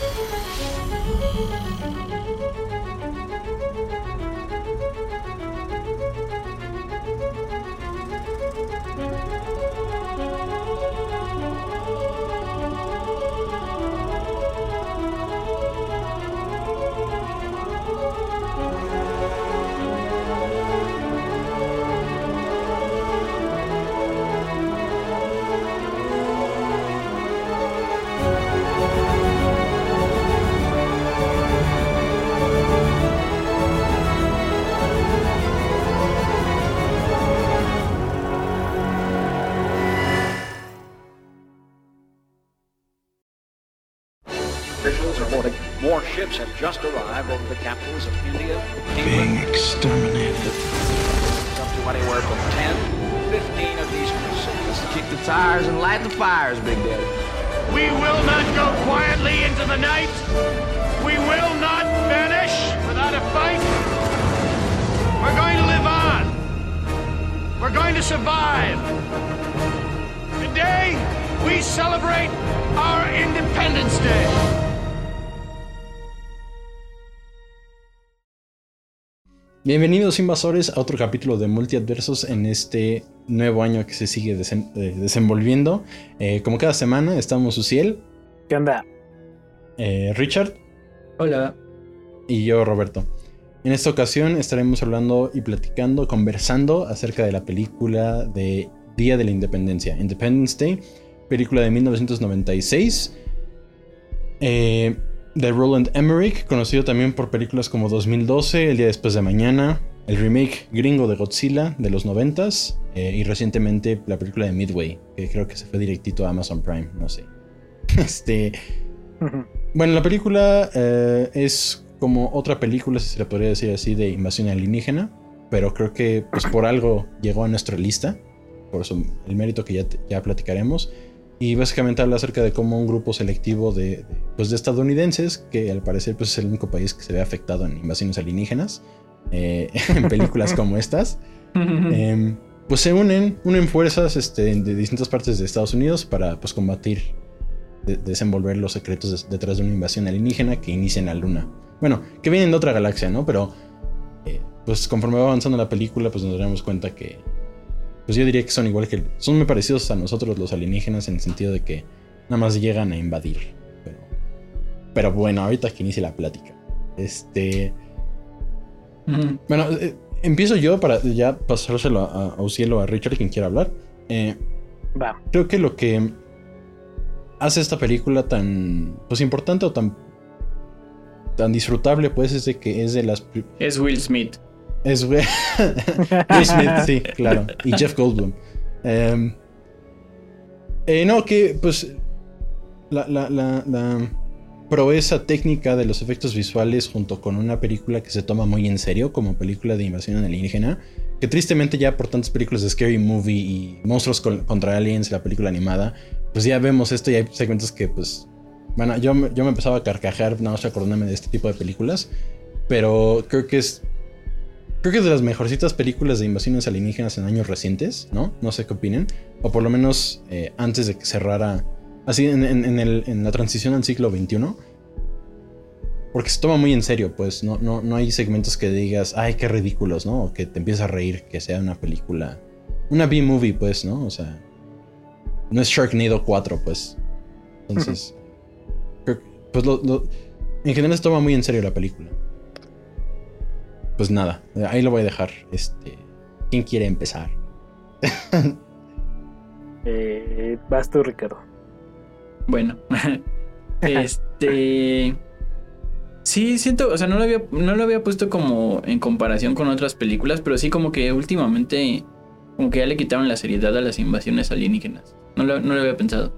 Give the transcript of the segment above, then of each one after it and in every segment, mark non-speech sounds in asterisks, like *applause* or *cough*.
なに? Bienvenidos invasores a otro capítulo de Multiadversos en este nuevo año que se sigue desen- eh, desenvolviendo. Eh, como cada semana estamos Uciel, ¿Qué onda? eh, Richard Hola. y yo Roberto. En esta ocasión estaremos hablando y platicando, conversando acerca de la película de Día de la Independencia, Independence Day, película de 1996. eh, de Roland Emmerich, conocido también por películas como 2012, El día después de mañana, el remake gringo de Godzilla de los 90s eh, y recientemente la película de Midway, que creo que se fue directito a Amazon Prime, no sé. *laughs* Este, bueno, la película eh, es como otra película, si se le podría decir así, de invasión alienígena, pero creo que pues por algo llegó a nuestra lista, por eso el mérito que ya, ya platicaremos. Y básicamente habla acerca de cómo un grupo selectivo de, de, pues de estadounidenses, que al parecer pues es el único país que se ve afectado en invasiones alienígenas, eh, *laughs* en películas como estas, *laughs* em, pues se unen, unen fuerzas este, de distintas partes de Estados Unidos para pues combatir, de- desenvolver los secretos detrás de una invasión alienígena que inicia en la Luna. Bueno, que vienen de otra galaxia, ¿no? Pero eh, pues conforme va avanzando la película, pues nos daremos cuenta que, pues yo diría que son igual que, son muy parecidos a nosotros los alienígenas en el sentido de que nada más llegan a invadir. Pero, pero bueno, ahorita que inicie la plática. Este... Bueno, eh, empiezo yo para ya pasárselo a, a Uciel o a Richard, quien quiera hablar. Eh, Va. creo que lo que hace esta película tan pues importante o tan tan disfrutable pues es de que es de las Es Will Smith. Es Will *laughs* Will Smith, sí, claro, y Jeff Goldblum. Em, eh, no, que pues la, la, la, la proeza técnica de los efectos visuales junto con una película que se toma muy en serio como película de invasión alienígena, que tristemente ya por tantas películas de Scary Movie y Monstruos contra Aliens, la película animada, pues ya vemos esto y hay segmentos que pues... Bueno, yo, me- yo me empezaba a carcajear nada más acordándome de este tipo de películas, pero creo que es Creo que es de las mejorcitas películas de invasiones alienígenas en años recientes, ¿no? No sé qué opinen. O por lo menos eh, antes de que cerrara. Así en, en- en el- en la transición al siglo XXI. Porque se toma muy en serio, pues. No, no, no hay segmentos que digas, ay, qué ridículos, ¿no? O que te empiezas a reír que sea una película. Una B-movie, pues, ¿no? O sea. No es Sharknado 4, pues. Entonces. creo pues lo- lo- en general se toma muy en serio la película pues nada, ahí lo voy a dejar. Este, ¿quién quiere empezar? *laughs* Eh, vas tú, Ricardo. Bueno. *laughs* este. Sí, siento, o sea, no lo, había, no lo había puesto como en comparación con otras películas, pero sí como que últimamente, como que ya le quitaron la seriedad a las invasiones alienígenas. No lo, no lo había pensado.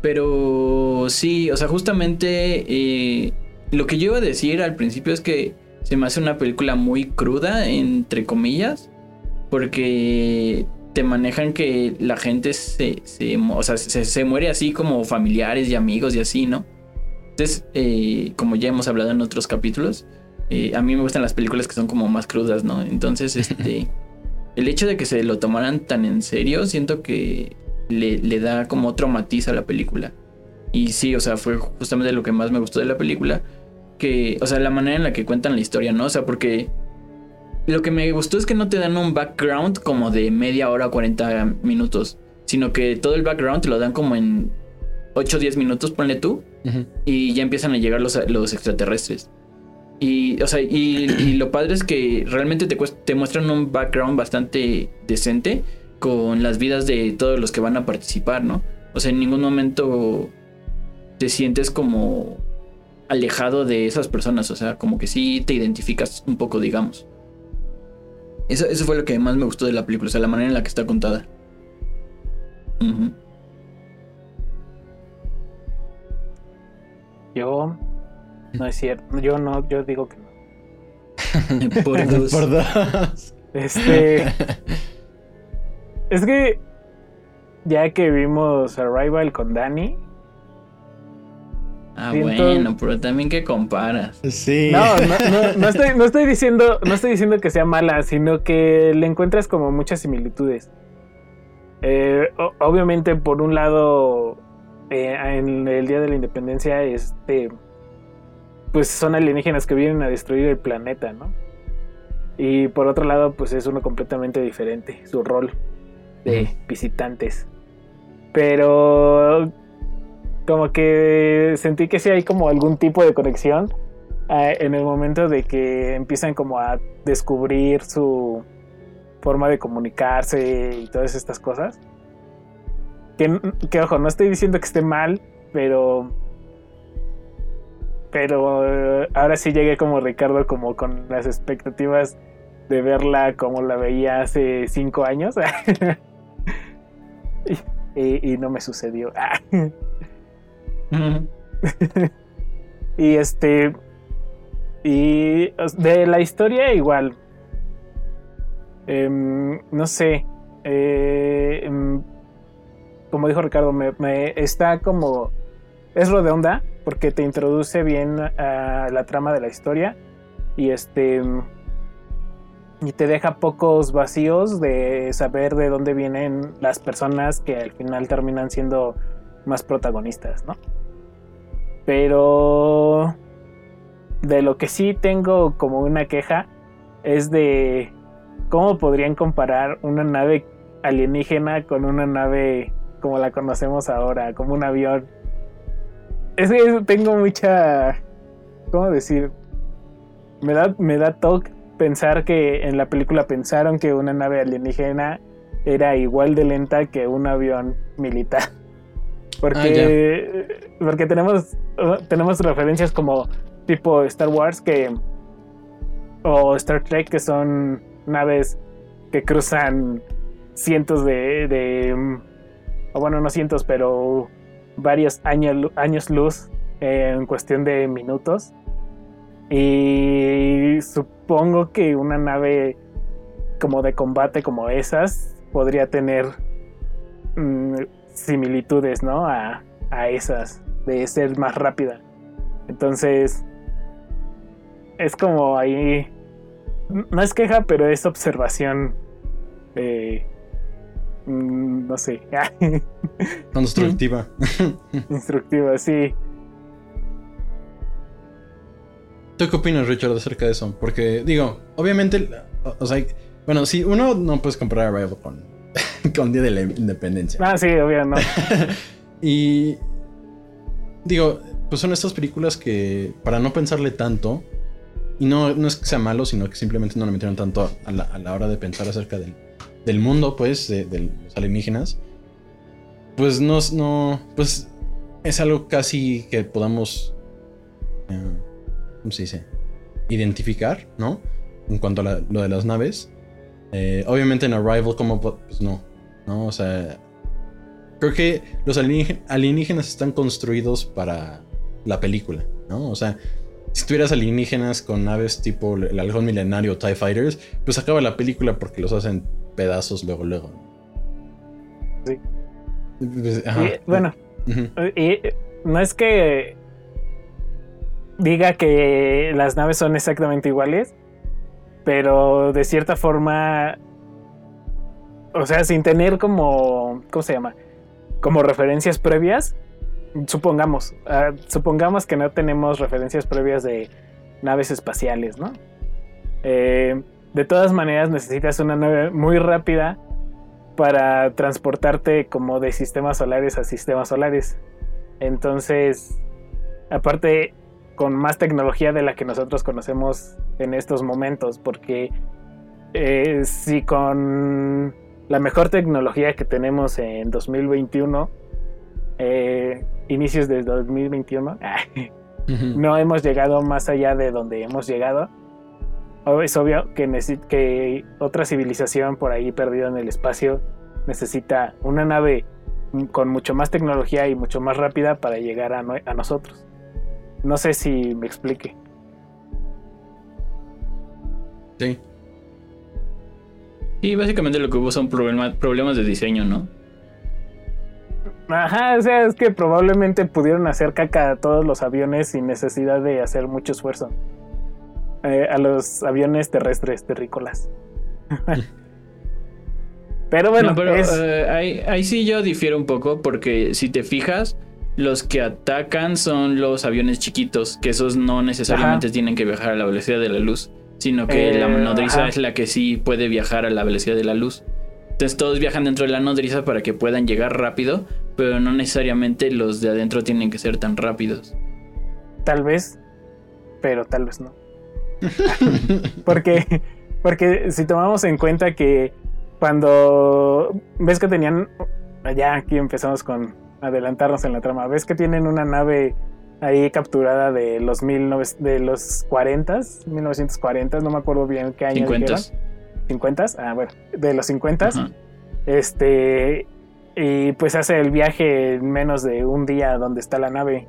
Pero sí, o sea, justamente eh, lo que yo iba a decir al principio es que se me hace una película muy cruda, entre comillas, porque te manejan que la gente se, se, o sea, se, se muere así como familiares y amigos y así, ¿no? Entonces, eh, como ya hemos hablado en otros capítulos, eh, a mí me gustan las películas que son como más crudas, ¿no? Entonces, *laughs* este, el hecho de que se lo tomaran tan en serio, siento que le, le da como otro matiz a la película. Y sí, o sea, fue justamente lo que más me gustó de la película. Que, o sea, la manera en la que cuentan la historia, ¿no? O sea, porque lo que me gustó es que no te dan un background como de media hora, 40 minutos, sino que todo el background te lo dan como en 8 o 10 minutos, ponle tú, y ya empiezan a llegar los, los extraterrestres. Y, o sea, y, y lo padre es que realmente te, te muestran un background bastante decente con las vidas de todos los que van a participar, ¿no? O sea, en ningún momento te sientes como alejado de esas personas, o sea, como que sí te identificas un poco, digamos. Eso, eso fue lo que más me gustó de la película, o sea, la manera en la que está contada. Yo. No es cierto. Yo no, yo digo que no. *laughs* Por *laughs* dos. Por dos. Este. *laughs* es que. Ya que vimos Arrival con Dani. Ah, Siento- bueno, pero también que comparas. Sí. No, no, no, no *laughs* estoy, no estoy diciendo, no estoy diciendo que sea mala, sino que le encuentras como muchas similitudes. Eh, o- obviamente, por un lado, eh, en el Día de la Independencia, este, pues son alienígenas que vienen a destruir el planeta, ¿no? Y por otro lado, pues es uno completamente diferente, su rol de visitantes. Pero como que sentí que sí hay como algún tipo de conexión eh, en el momento de que empiezan como a descubrir su forma de comunicarse y todas estas cosas. Que, que, ojo, no estoy diciendo que esté mal, pero pero eh, ahora sí llegué como Ricardo como con las expectativas de verla como la veía hace cinco años *laughs* y, y- y no me sucedió. *laughs* *laughs* Y este. Y de la historia igual. Em, no sé. em, como dijo Ricardo, me, me- está como. Es redonda porque te introduce bien a la trama de la historia. Y este. Y te deja pocos vacíos de saber de dónde vienen las personas que al final terminan siendo más protagonistas, ¿no? Pero de lo que sí tengo como una queja es de cómo podrían comparar una nave alienígena con una nave como la conocemos ahora, como un avión. Es que tengo mucha... ¿Cómo decir? Me da, me da toque pensar que en la película pensaron que una nave alienígena era igual de lenta que un avión militar. *laughs* Porque, porque tenemos, tenemos referencias como tipo Star Wars que o Star Trek que son naves que cruzan cientos de, de o bueno no cientos pero varios años años luz en cuestión de minutos. Y supongo que una nave como de combate como esas podría tener mm, similitudes, ¿no? A, a esas, de ser más rápida. Entonces, es como ahí, no es queja, pero es observación, eh, mm, no sé, *laughs* Constructiva. *laughs* instructiva, sí. ¿Tú qué opinas, Richard, acerca de eso? Porque, digo, obviamente, o, o sea, bueno, si uno no puedes comparar Arrival con, *laughs* con Día de la Independencia. Ah, sí, obvio, no. *laughs* Y digo, pues son estas películas que para no pensarle tanto, y no, no es que sea malo, sino que simplemente no le metieron tanto a la, a la hora de pensar acerca del, del mundo, pues, de, de los alienígenas, pues no, no, pues es algo casi que podamos, eh, ¿cómo se dice? Identificar, ¿no? En cuanto a la- lo de las naves. Eh, obviamente en Arrival, como, pues no, ¿no? O sea, creo que los alienígen- alienígenas están construidos para la película, ¿no? O sea, si tuvieras alienígenas con naves tipo el halcón milenario TIE Fighters, pues acaba la película porque los hacen pedazos luego, luego. Sí. Pues, ajá. Y, bueno, y no es que diga que las naves son exactamente iguales, pero de cierta forma, o sea, sin tener como, ¿cómo se llama? Como referencias previas, supongamos, ah, supongamos que no tenemos referencias previas de naves espaciales, ¿no? Eh, de todas maneras necesitas una nave muy rápida para transportarte como de sistemas solares a sistemas solares. Entonces, aparte, con más tecnología de la que nosotros conocemos en estos momentos, porque eh, si con la mejor tecnología que tenemos en 2021, eh, inicios del 2021, *laughs* no hemos llegado más allá de donde hemos llegado. Es obvio que, que otra civilización por ahí perdida en el espacio necesita una nave con mucho más tecnología y mucho más rápida para llegar a, a nosotros. No sé si me explique. Sí. Y básicamente lo que hubo son problemas de diseño, ¿no? Ajá, o sea, es que probablemente pudieron hacer caca a todos los aviones sin necesidad de hacer mucho esfuerzo. Eh, a los aviones terrestres terrícolas. *laughs* pero bueno, eh, ahí, ahí sí yo difiero un poco porque si te fijas, los que atacan son los aviones chiquitos, que esos no necesariamente tienen que viajar a la velocidad de la luz, sino que la eh, nodriza es la que sí puede viajar a la velocidad de la luz. Entonces todos viajan dentro de la nodriza para que puedan llegar rápido, pero no necesariamente los de adentro tienen que ser tan rápidos. Tal vez, pero tal vez no. *laughs* porque, porque si tomamos en cuenta que cuando ves que tenían, ya aquí empezamos con adelantarnos en la trama, ves que tienen una nave ahí capturada de los mil de los 40, 1940, no me acuerdo bien qué año 50. 50, ah bueno, de los 50. Este y pues hace el viaje en menos de un día donde está la nave.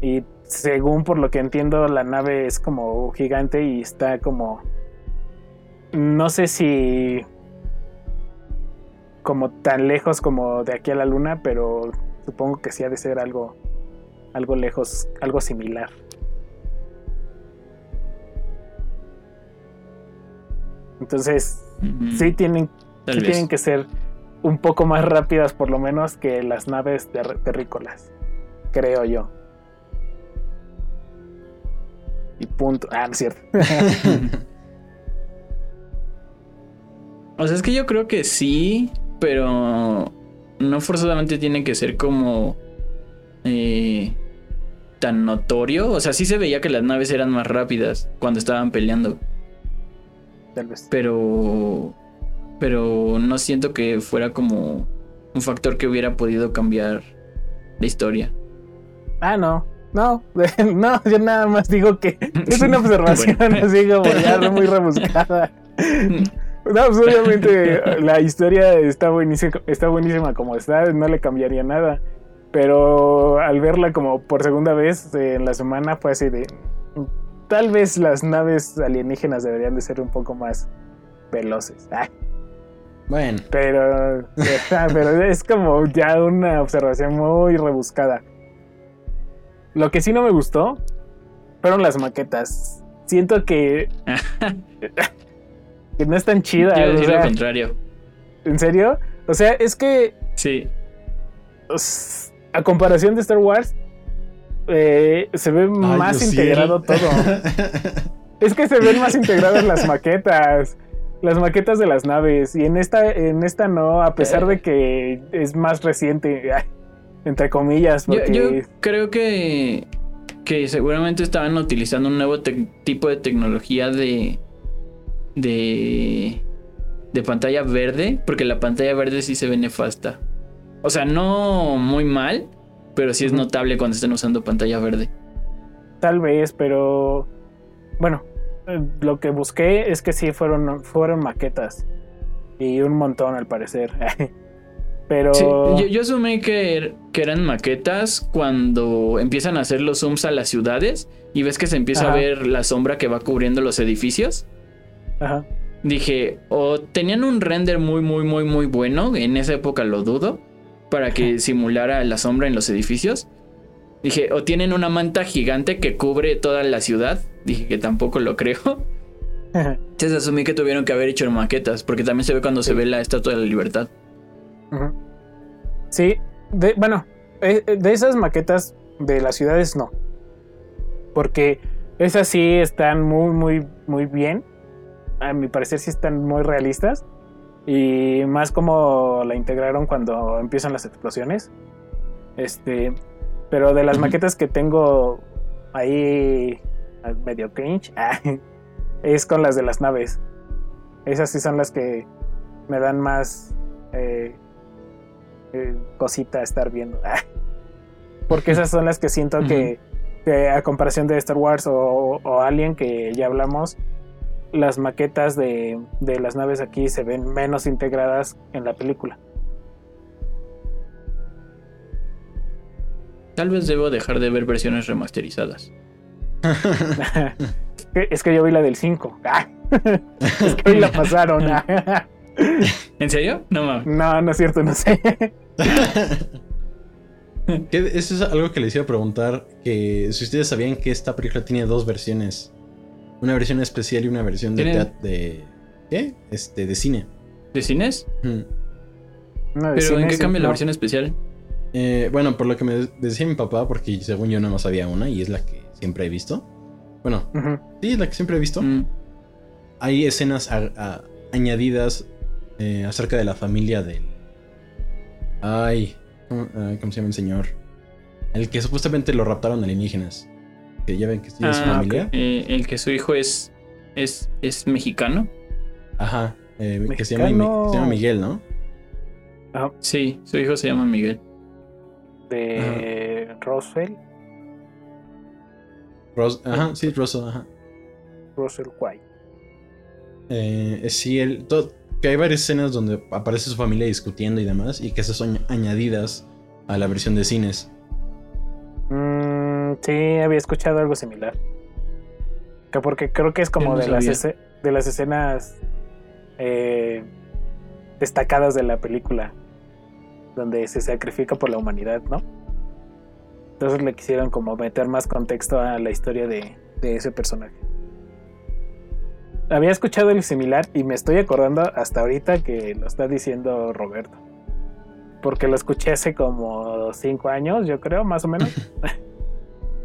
Y según por lo que entiendo, la nave es como gigante y está como. No sé si. como tan lejos como de aquí a la luna, pero supongo que sí ha de ser algo. algo lejos, algo similar. Entonces, sí tienen, sí tienen que ser un poco más rápidas por lo menos que las naves terrícolas, creo yo. Y punto. Ah, no es cierto. *laughs* *laughs* o sea, es que yo creo que sí, pero no forzosamente tiene que ser como eh, tan notorio. O sea, sí se veía que las naves eran más rápidas cuando estaban peleando. Tal vez. Pero pero no siento que fuera como un factor que hubiera podido cambiar la historia. Ah, no. No, *laughs* no, yo nada más digo que *laughs* es una observación así como ya muy rebuscada. *laughs* No, pues obviamente la historia está buenísima, está buenísima como está, no le cambiaría nada. Pero al verla como por segunda vez en la semana fue así de... Tal vez las naves alienígenas deberían de ser un poco más veloces. Bueno. Pero, pero es como ya una observación muy rebuscada. Lo que sí no me gustó fueron las maquetas. Siento que. *laughs* que no están chidas. Quiero decir lo contrario. ¿En serio? O sea, es que. Sí. A comparación de Star Wars, eh, se ve más integrado todo. *laughs* es que se ven más integradas las maquetas las maquetas de las naves. Y en esta, en esta no, a pesar de que es más reciente, entre comillas. Yo, creo que, que seguramente estaban utilizando un nuevo tipo de tecnología de, de, de pantalla verde, porque la pantalla verde sí se ve nefasta. O sea, no muy mal, pero sí es notable cuando estén usando pantalla verde. Tal vez, pero bueno, lo que busqué es que sí fueron, fueron maquetas. Y un montón al parecer. *laughs* Pero. yo, asumí que, que, eran maquetas cuando empiezan a hacer los zooms a las ciudades y ves que se empieza a ver la sombra que va cubriendo los edificios. Ajá. Dije, o tenían un render muy, muy, muy, muy bueno. En esa época lo dudo. Para que simulara la sombra en los edificios. Dije, o tienen una manta gigante que cubre toda la ciudad dije que tampoco lo creo. Se asumí que tuvieron que haber hecho maquetas, porque también se ve cuando se ve la Estatua de la Libertad. Sí, bueno, eh, eh, de esas maquetas de las ciudades no. Porque esas sí están muy, muy, muy bien. A mi parecer sí están muy realistas. Y más como la integraron cuando empiezan las explosiones. Este. Pero de las maquetas que tengo ahí medio cringe. *laughs* es con las de las naves. Esas sí son las que me dan más eh, eh, cosita estar viendo. Porque esas son las que siento que, que a comparación de Star Wars o, o Alien, que ya hablamos, las maquetas de, de las naves aquí se ven menos integradas en la película. Tal vez debo dejar de ver versiones remasterizadas. *laughs* es que yo vi la del 5. *laughs* es que hoy la pasaron. *laughs* ¿En serio? No mames. no, no es cierto, no sé. Eso es algo que les iba a preguntar. Que si ustedes sabían que esta película tiene dos versiones. Una versión especial y una versión de teat- de. ¿Qué? Este, de cine. ¿De cines? Hmm. De ¿Pero en qué cambia la versión especial? Eh, bueno, por lo que me decía mi papá, porque según yo no más había una y es la que siempre he visto. Bueno, sí, es la que siempre he visto. Mm. Hay escenas a- a- añadidas eh, acerca de la familia del. Ay, ¿cómo, ay, ¿cómo se llama el señor? El que supuestamente lo raptaron alienígenas. Que ya ven que sí es su Ah, familia. Eh, el que su hijo es, es, es mexicano. Ajá. eh, que se llama, Mexicano. se llama Miguel, ¿no? Sí, su hijo se llama Miguel. De Roswell, Ros- ajá, sí, Russell, ajá. Russell White. Eh, sí, el, que hay varias escenas donde aparece su familia discutiendo y demás, y que esas son añadidas a la versión de cines. Mm, sí, había escuchado algo similar. Que porque creo que es como no de, las de las escenas eh, destacadas de la película. Donde se sacrifica por la humanidad, ¿no? Entonces le quisieron como meter más contexto a la historia de, de ese personaje. Había escuchado el similar y me estoy acordando hasta ahorita que lo está diciendo Roberto. Porque lo escuché hace como cinco años, yo creo, más o menos. *laughs*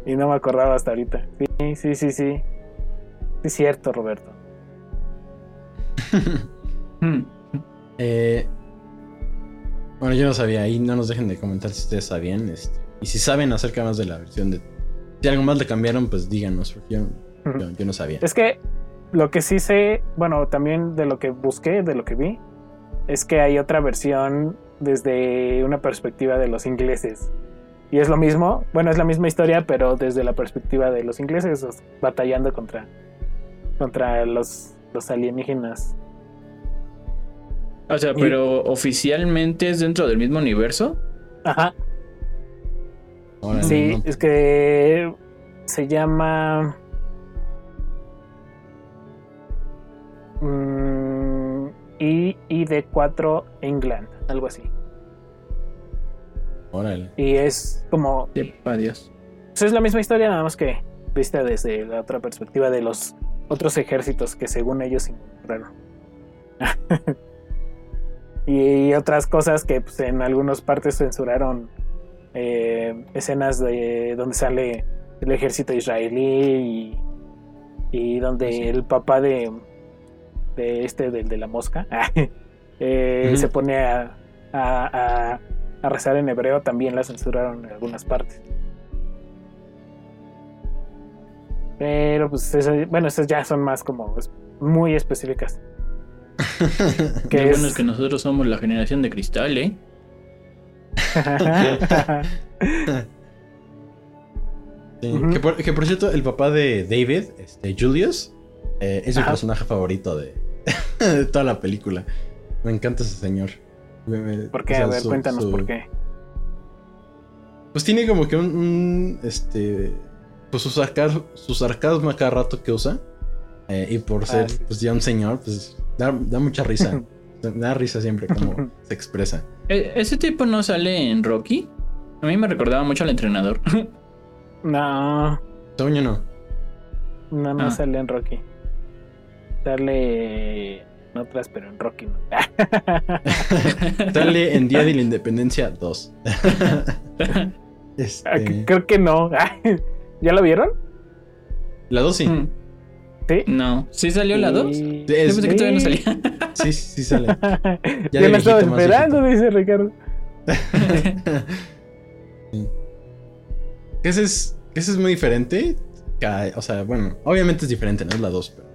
y no me acordaba hasta ahorita. Sí, sí, sí, sí. Es cierto, Roberto. *laughs* Mm. Eh, bueno, yo no sabía, ahí no nos dejen de comentar si ustedes sabían. este, y si saben acerca más de la versión de. Si algo más le cambiaron, pues díganos, porque yo, yo- yo no sabía. Es que lo que sí sé, bueno, también de lo que busqué, de lo que vi, es que hay otra versión desde una perspectiva de los ingleses. Y es lo mismo, bueno, es la misma historia, pero desde la perspectiva de los ingleses, batallando contra, contra los, los alienígenas. O sea, Y- pero oficialmente es dentro del mismo universo. Ajá, sí, no. es que se llama... mm, I- ID4 England, algo así. Órale. Y es como Sepa Dios. Pues es la misma historia, nada más que vista desde la otra perspectiva de los otros ejércitos que según ellos encontraron. *laughs* y otras cosas que pues, en algunas partes censuraron eh, escenas de donde sale el ejército israelí y, y donde el papá de, de este, del de la mosca, *laughs* eh, se pone a, a- a- a rezar en hebreo, también la censuraron en algunas partes. Pero pues eso- bueno, esas ya son más como muy específicas. Qué *laughs* Que bueno es- es que nosotros somos la generación de cristal, ¿eh? *laughs* Sí, que, por, que por cierto, el papá de David, este, Julius, eh, es mi personaje favorito de, *laughs* de toda la película. Me encanta ese señor. ¿Por qué? o sea, a ver, su- cuéntanos su- por qué. Pues tiene como que un, un, este, pues su, sarcar- su sarcasmo a cada rato que usa. eh, y por ser, Ah, sí. pues ya un señor, pues da, da mucha risa. *laughs* da risa siempre como *laughs* se expresa. ¿E- ¿Ese tipo no sale en Rocky? A mí me recordaba mucho al entrenador. *laughs* No, yo no. no, no Ah. sale en Rocky. Sale otras, pero en Rocky no. *laughs* Sale en Día de la Independencia 2. Ah, Este, Creo que no. *laughs* ¿Ya lo vieron? la 2 sí. Mm, Sí. No. ¿Sí salió la 2? Yo Y- Es- pensé que todavía no Sí. salía. Sí, sí, sí sale. *laughs* Yo de la estaba esperando, dice Ricardo. Que ese es, ese es muy diferente. O sea, bueno, obviamente es diferente, no es la 2, pero.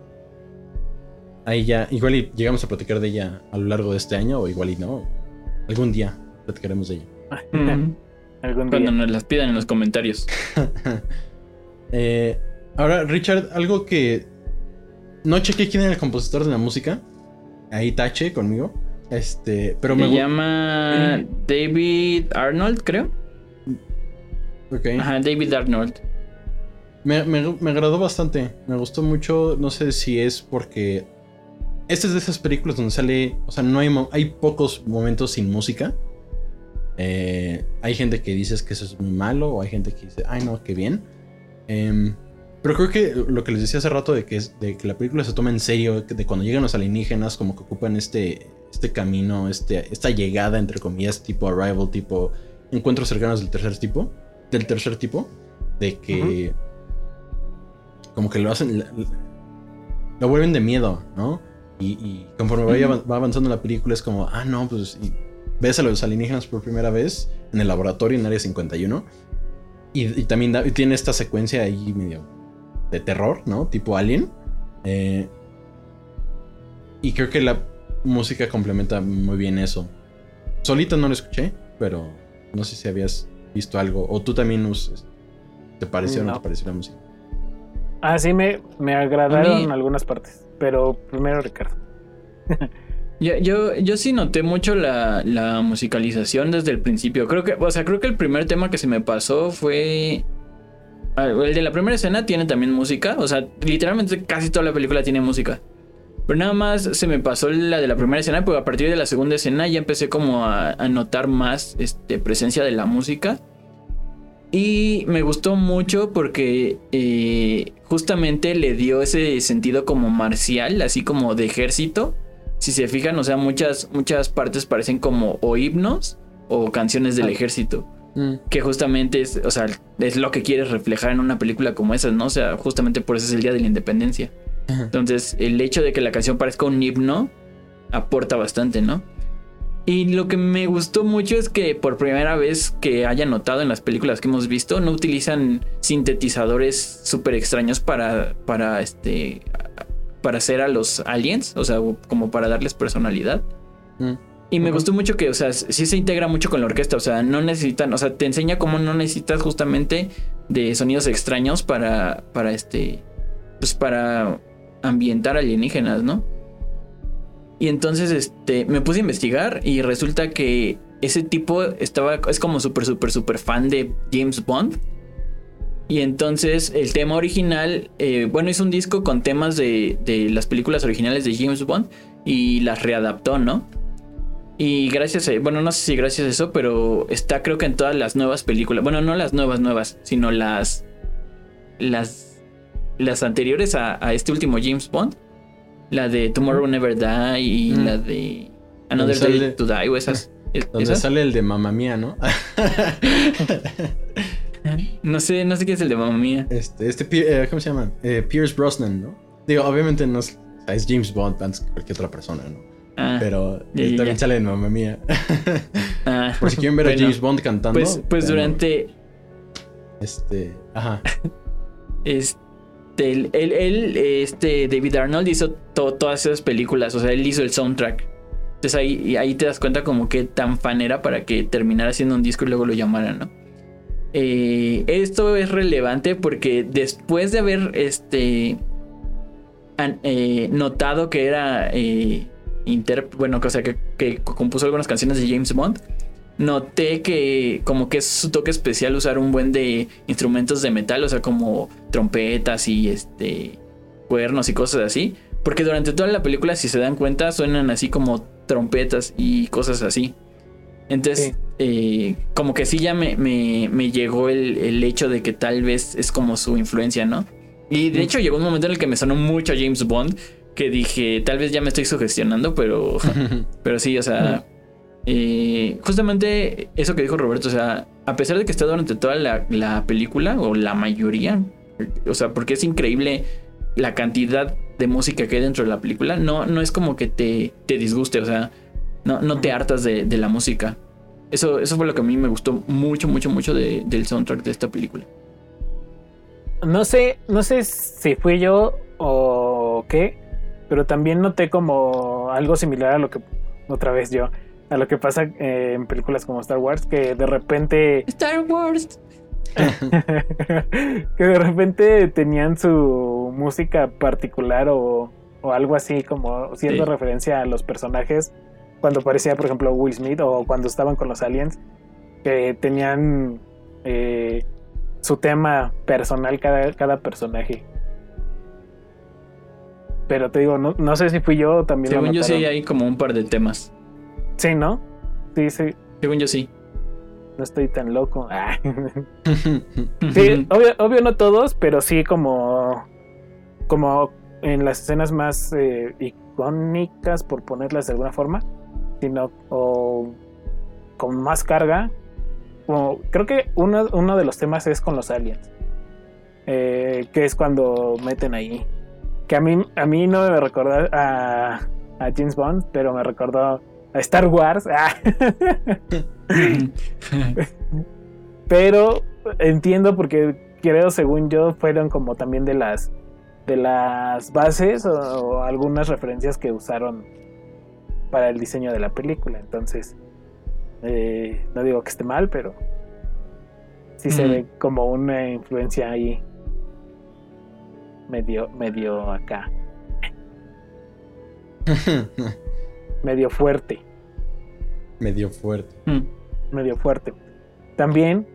Ahí ya, igual y llegamos a platicar de ella a lo largo de este año, o igual y no. Algún día platicaremos de ella. Mm, Algún Cuando día. nos las pidan en los comentarios. *laughs* Eh, ahora, Richard, algo que. No chequé quién era el compositor de la música. Ahí tache conmigo. Este, pero me Se llama David Arnold, creo. Ok. Ajá, David Arnold. Me, me- me agradó bastante. Me gustó mucho. No sé si es porque. Esta es de esas películas donde sale. O sea, no hay, hay pocos momentos sin música. Eh, hay gente que dice que eso es muy malo. O hay gente que dice, ay no, qué bien. Em, pero creo que lo que les decía hace rato de que, es- de que la película se toma en serio. De cuando llegan los alienígenas, como que ocupan este, este camino, este, esta llegada, entre comillas, tipo arrival, tipo encuentros cercanos del tercer tipo. Del tercer tipo. De que como que lo hacen, lo vuelven de miedo, ¿no? Y, y conforme vaya va avanzando la película es como, ah, no, pues y ves a los alienígenas por primera vez en el laboratorio en Área 51 y, y también da- y tiene esta secuencia ahí medio de terror, ¿no? Tipo Alien. Eh, y creo que la música complementa muy bien eso. Solita no lo escuché, pero no sé si habías visto algo o tú también us- te pareció o no No. te pareció la música. Ah, sí, me, me agradaron mí- algunas partes. Pero primero Ricardo. Yo, yo, sí noté mucho la, la musicalización desde el principio. Creo que, o sea, creo que el primer tema que se me pasó fue. ah, El de la primera escena tiene también música. O sea, literalmente casi toda la película tiene música. Pero nada más se me pasó la de la primera escena, pero a partir de la segunda escena ya empecé como a, a notar más este, presencia de la música. Y me gustó mucho porque eh, justamente le dio ese sentido como marcial, así como de ejército. Si se fijan, o sea, muchas, muchas partes parecen como o himnos o canciones del Ah. ejército. Que justamente es, o sea, es lo que quieres reflejar en una película como esa, ¿no? O sea, justamente por eso es el Día de la Independencia. Entonces, el hecho de que la canción parezca un himno aporta bastante, ¿no? Y lo que me gustó mucho es que por primera vez que haya notado en las películas que hemos visto, no utilizan sintetizadores súper extraños para, para, este, para hacer a los aliens, o sea, como para darles personalidad. Mm. Y me gustó mucho que, o sea, sí se integra mucho con la orquesta, o sea, no necesitan, o sea, te enseña cómo no necesitas justamente de sonidos extraños para, para este, pues para ambientar alienígenas, ¿no? Y entonces, este, me puse a investigar y resulta que ese tipo estaba, es como súper, súper, súper fan de James Bond. Y entonces el tema original, eh, bueno, hizo un disco con temas de, de las películas originales de James Bond y las readaptó, ¿no? Y gracias a, bueno, no sé si gracias a eso, pero está creo que en todas las nuevas películas, bueno, no las nuevas nuevas, sino las, las, las anteriores a, a este último James Bond, la de Tomorrow Never Die y Mm. la de Another Day sale- to Die o esas. ¿es- Donde esas? sale el de Mamma Mía, ¿no? *laughs* No sé, no sé qué es el de mamá mía. Este, este, eh, ¿cómo se llama? Eh, Pierce Brosnan, ¿no? Digo, obviamente no es, James Bond antes que cualquier otra persona, ¿no? Ah, Pero ya, eh, ya, también ya. sale en Mamma Mía. *laughs* ah. Por si quieren ver a James Bond cantando. Pues, pues durante Este, ajá. *laughs* Este, él, él- este David Arnold hizo to- todas esas películas, o sea, él hizo el soundtrack. Entonces ahí, ahí te das cuenta como que tan fan era para que terminara haciendo un disco y luego lo llamaran, ¿no? Eh, esto es relevante porque después de haber este eh, notado que era eh, inter- bueno, o sea, que compuso algunas canciones de James Bond, noté que como que es su toque especial usar un buen de instrumentos de metal, o sea, como trompetas y este cuernos y cosas así, porque durante toda la película si se dan cuenta suenan así como trompetas y cosas así. Entonces, Sí. eh, como que sí ya me, me- me llegó el, el hecho de que tal vez es como su influencia, ¿no? Y de hecho llegó un momento en el que me sonó mucho a James Bond, que dije, tal vez ya me estoy sugestionando, pero, *laughs* pero sí, o sea, eh, justamente eso que dijo Roberto, o sea, a pesar de que está durante toda la, la película, o la mayoría, o sea, porque es increíble la cantidad de música que hay dentro de la película, no, no es como que te, te disguste, o sea, no, no te hartas de, de la música. Eso, eso fue lo que a mí me gustó mucho, mucho, mucho de- del soundtrack de esta película. No sé, no sé si fui yo o qué, pero también noté como algo similar a lo que otra vez yo, *laughs* a lo que pasa eh, en películas como Star Wars, que de repente Star Wars. *laughs* que de repente tenían su música particular o, o algo así como haciendo Sí. referencia a los personajes cuando aparecía por ejemplo Will Smith o cuando estaban con los aliens que tenían eh, su tema personal cada, cada personaje pero te digo no, no sé si fui yo o también lo Según yo sí hay como un par de temas. Sí no sí sí Según yo sí. no estoy tan loco *laughs* Ah. Sí, *laughs* obvio, obvio no todos, pero sí como, como en las escenas más eh, icónicas, por ponerlas de alguna forma, sino o con más carga. Como, creo que uno, uno de los temas es con los aliens, eh, que es cuando meten ahí. Que a mí, a mí no me recordó a, a James Bond, pero me recordó a Star Wars. *laughs* Ah. pero entiendo porque creo según yo fueron como también de las de las bases o, o algunas referencias que usaron para el diseño de la película entonces eh, no digo que esté mal pero sí se ve como una influencia ahí medio medio acá *laughs* medio fuerte Medio fuerte. Mm. medio fuerte. También,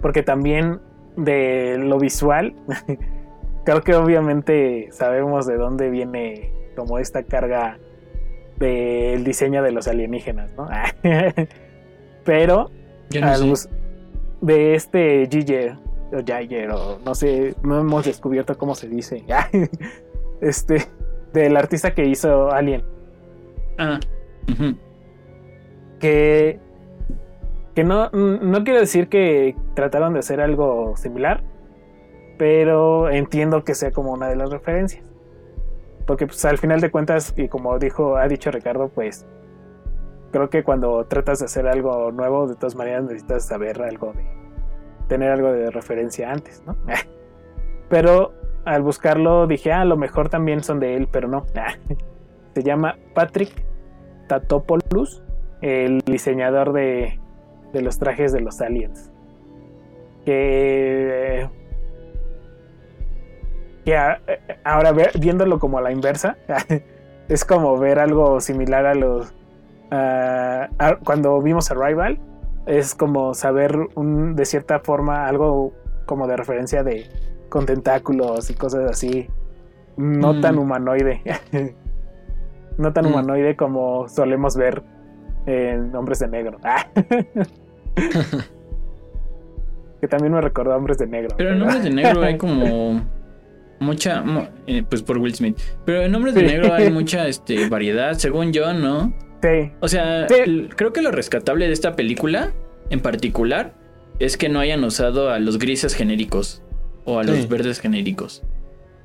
porque también de lo visual, *laughs* creo que obviamente sabemos de dónde viene como esta carga del diseño de los alienígenas, ¿no? *laughs* Pero no al de este Giger o Jaeger o no sé, no hemos descubierto cómo se dice. *laughs* Este del artista que hizo Alien. Ah. que que no, no quiero decir que trataron de hacer algo similar, pero entiendo que sea como una de las referencias. Porque pues al final de cuentas, y como dijo, ha dicho Ricardo, pues creo que cuando tratas de hacer algo nuevo, de todas maneras necesitas saber algo de tener algo de referencia antes, ¿no? *laughs* Pero al buscarlo dije, ah, a lo mejor también son de él, pero no. *laughs* Se llama Patrick Tatopoulos, el diseñador de, de los trajes de los aliens. Que, que a- ahora viéndolo como a la inversa, *laughs* es como ver algo similar a los... a- a- cuando vimos Arrival, es como saber un- de cierta forma algo como de referencia de con tentáculos y cosas así, no Mm. tan humanoide. *laughs* no tan Mm. humanoide como solemos ver en Hombres de Negro. *laughs* que también me recordó a Hombres de Negro. Pero en Hombres de Negro hay *laughs* como mucha, eh, pues por Will Smith. Pero en Hombres de Sí. Negro hay mucha *laughs* este, variedad, según yo, ¿no? Sí, O sea, Sí. creo que lo rescatable de esta película, en particular, es que no hayan usado a los grises genéricos o a Sí. los verdes genéricos.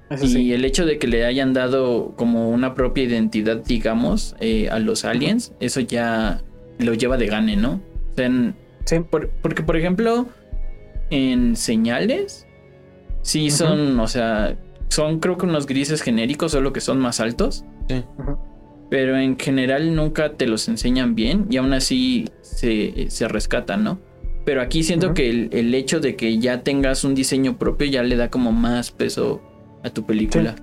Eso Y sí. el hecho de que le hayan dado como una propia identidad, digamos, eh, a los aliens, eso ya lo lleva de gane, ¿no? O sea, en- Sí. por- porque, por ejemplo, en señales, sí son, o sea, son creo que unos grises genéricos, solo que son más altos. Sí. Pero en general nunca te los enseñan bien y aún así se, se rescatan, ¿no? Pero aquí siento que el, el hecho de que ya tengas un diseño propio ya le da como más peso a tu película.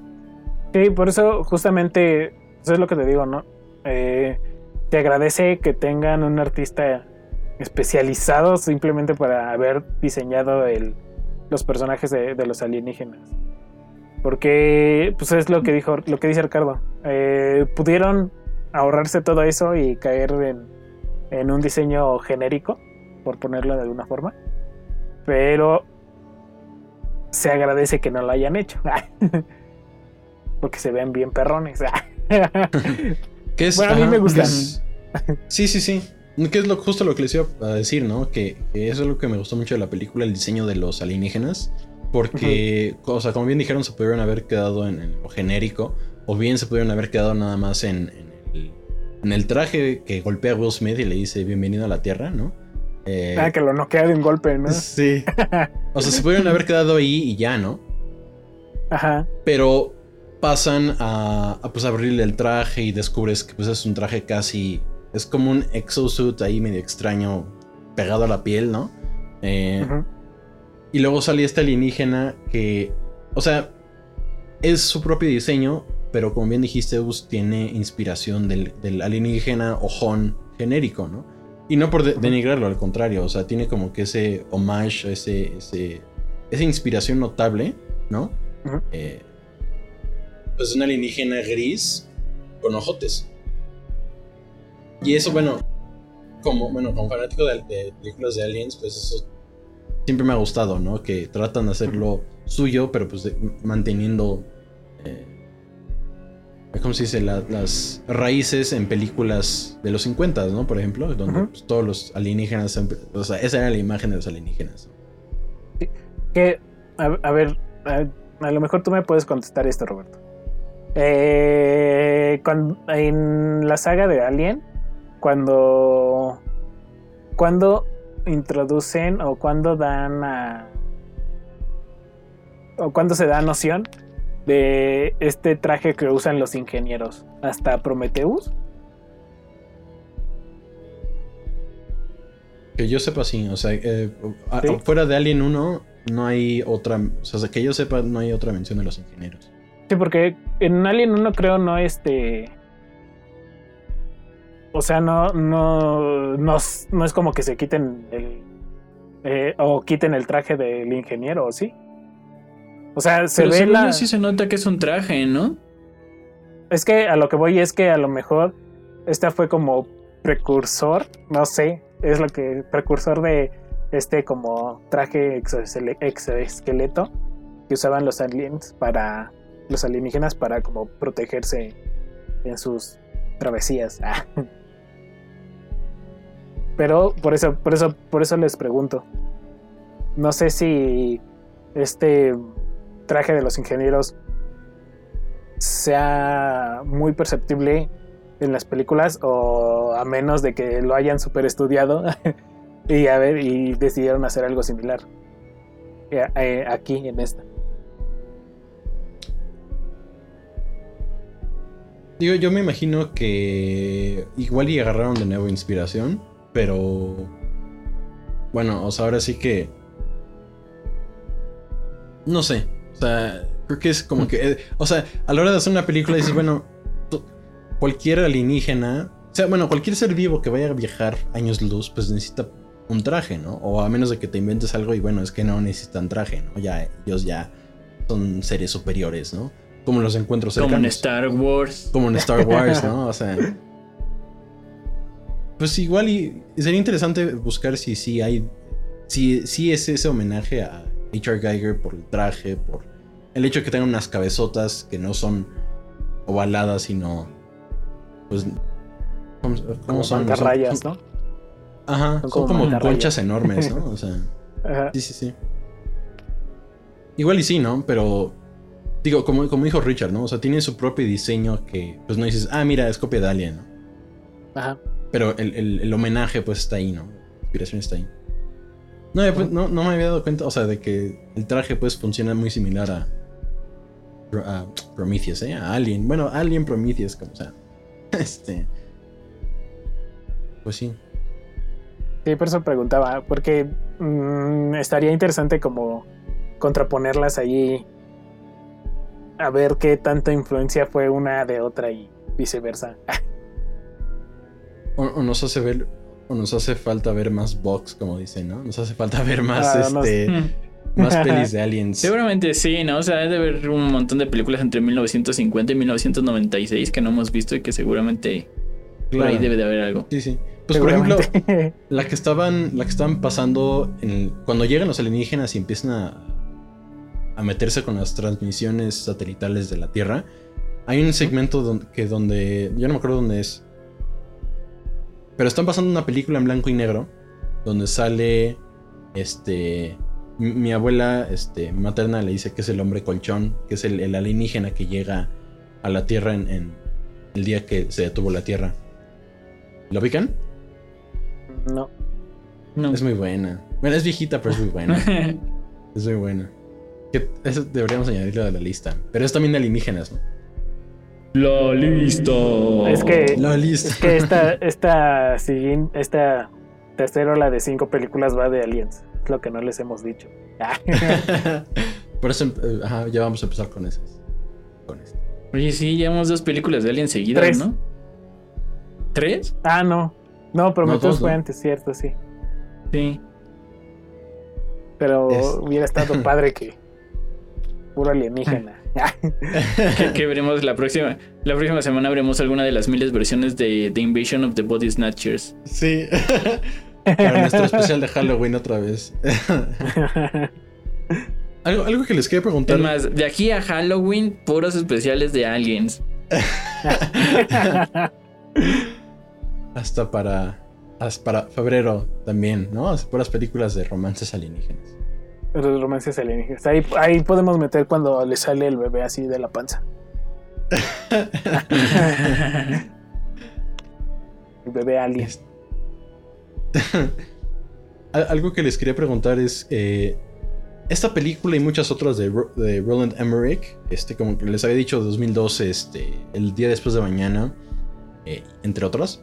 Sí, por eso justamente, eso es lo que te digo, ¿no? Eh, te agradece que tengan un artista especializado simplemente para haber diseñado el, los personajes de, los alienígenas. Porque, pues es lo que dijo, lo que dice Ricardo. Eh, pudieron ahorrarse todo eso y caer en, en un diseño genérico, por ponerlo de alguna forma. Pero se agradece que no lo hayan hecho. *laughs* porque se ven bien perrones. *laughs* ¿Qué es, Bueno, a mí me gustan. es- Sí, sí, sí. Que es lo, justo lo que les iba a decir, ¿no? Que, que eso es lo que me gustó mucho de la película, el diseño de los alienígenas. Porque, o sea, como bien dijeron, se pudieron haber quedado en, en lo genérico. O bien se pudieron haber quedado nada más en, en el, en el traje que golpea a Will Smith y le dice bienvenido a la Tierra, ¿no? Eh, Ah, que lo noquea de un golpe, ¿no? Sí. O sea, se pudieron haber quedado ahí y ya, ¿no? Ajá. Pero pasan a, a, pues abrirle el traje y descubres que pues es un traje casi es como un exosuit ahí medio extraño pegado a la piel, ¿no? Eh. Y luego sale este alienígena que, o sea, es su propio diseño, pero como bien dijiste, Us tiene inspiración del, del alienígena ojón genérico, ¿no? Y no por de- denigrarlo, al contrario, o sea, tiene como que ese homage, ese, ese, esa inspiración notable, ¿no? Ujú. Eh, pues un alienígena gris con ojotes. Y eso, bueno, como, bueno, como fanático de, de películas de aliens, pues eso siempre me ha gustado, ¿no? Que tratan de hacerlo suyo, pero pues de- manteniendo, eh, ¿cómo se dice? La- las raíces en películas de los 50, ¿no? Por ejemplo, donde pues, todos los alienígenas, o sea, esa era la imagen de los alienígenas. Que, a, a ver, a, a lo mejor tú me puedes contestar esto, Roberto. Eh, cuan- en la saga de Alien, cuando, cuando introducen o cuando dan a, o cuando se da noción de este traje que usan los ingenieros, hasta Prometheus. Que yo sepa, sí, o sea, eh, Sí. fuera de Alien 1, no hay otra, o sea, que yo sepa, no hay otra mención de los ingenieros. Sí, porque en Alien 1 creo no este. O sea, no, no, no, es- no es como que se quiten el. eh, o quiten el traje del ingeniero, ¿o sí? O sea, se Pero ve la. yo sí se nota que es un traje, ¿no? Es que a lo que voy es que a lo mejor esta fue como precursor, no sé, es lo que. precursor de este como traje exoesquele- exoesqueleto que usaban los aliens para. los alienígenas para como protegerse en sus travesías. Ah. Pero por eso, por eso, por eso les pregunto. No sé si este traje de los ingenieros sea muy perceptible en las películas o a menos de que lo hayan super estudiado *laughs* y a ver y decidieron hacer algo similar eh, eh, aquí en esta. Digo, yo me imagino que igual y agarraron de nuevo inspiración, pero bueno, o sea, ahora sí que no sé, sea, creo que es como que, eh, o sea, a la hora de hacer una película dices, bueno, cualquier alienígena, o sea, bueno, cualquier ser vivo que vaya a viajar años luz, pues necesita un traje, ¿no? O a menos de que te inventes algo y bueno, es que no necesitan traje, ¿no? Ya ellos ya son seres superiores, ¿no? Como los encuentros Como en cercanos. Star Wars. Como en Star Wars, ¿no? O sea. *laughs* Pues igual y sería interesante buscar si sí hay. Si, si es ese homenaje a H.R. Geiger por el traje, por el hecho de que tengan unas cabezotas que no son ovaladas, sino. Pues. ¿Cómo, cómo son? Son- ¿no? Ajá, Son son como conchas enormes, ¿no? O sea. *laughs* Ajá. Sí, sí, sí. Igual y sí, ¿no? Pero. Digo, como, como dijo Richard, ¿no? O sea, tiene su propio diseño que, pues no dices, ah, mira, es copia de Alien, ¿no? Ajá. Pero el, el- el homenaje, pues está ahí, ¿no? La inspiración está ahí. No, pues, no, no me había dado cuenta, o sea, de que el traje, pues, funciona muy similar a. a Prometheus, ¿eh? A Alien. Bueno, Alien Prometheus, como sea. *laughs* Este. Pues sí. Sí, por eso preguntaba, porque mm, estaría interesante como contraponerlas allí a ver qué tanta influencia fue una de otra y viceversa. *laughs* O, o nos hace ver. O nos hace falta ver más box, como dicen, ¿no? Nos hace falta ver más, Ah, no este. *laughs* Mm. Más *laughs* pelis de aliens. Seguramente sí, ¿no? O sea, hay de haber un montón de películas entre 1950 y 1996 que no hemos visto y que seguramente por ahí Claro. debe de haber algo. Sí, sí. Pues por ejemplo, *laughs* la que estaban, la que estaban pasando en el- cuando llegan los alienígenas y empiezan a, a meterse con las transmisiones satelitales de la Tierra. Hay un segmento donde, que donde, yo no me acuerdo dónde es, pero están pasando una película en blanco y negro donde sale, este, mi, mi abuela, este, materna le dice que es el hombre colchón, que es el, el alienígena que llega a la Tierra en, en el día que se detuvo la Tierra. ¿Lo ubican? No. No. Es muy buena. Bueno, es viejita, pero es muy buena. *laughs* es muy buena. Que eso deberíamos añadirlo a la lista. Pero es también de alienígenas, ¿no? La lista. Es que, La lista. es que esta, esta, esta tercera ola de cinco películas va de aliens. Lo que no les hemos dicho. *laughs* Por eso eh, ajá, ya vamos a empezar con esas. Con esto. Oye, sí, llevamos dos películas de Alien seguidas, Tres. ¿no? ¿Tres? ah, no. No, Prometheus dos, fue ¿no? antes, cierto, sí. Sí. Pero Es- hubiera estado *laughs* padre que puro alienígena. *laughs* que, que veremos la próxima. La próxima semana veremos alguna de las miles versiones de The Invasion of the Body Snatchers. Sí. Para nuestro especial de Halloween otra vez. *laughs* algo, algo que les quería preguntar. Es más, de aquí a Halloween, puros especiales de aliens. *laughs* Hasta para. Hasta para febrero también, ¿no? Hasta puras películas de romances alienígenas. Los romances alienígenas. Ahí, ahí podemos meter cuando le sale el bebé así de la panza. *laughs* El bebé alien. Al- *laughs* Algo que les quería preguntar es. eh, esta película y muchas otras de, Ro- de Roland Emmerich, este, como les había dicho, 2012, este, el día después de mañana, eh, entre otras,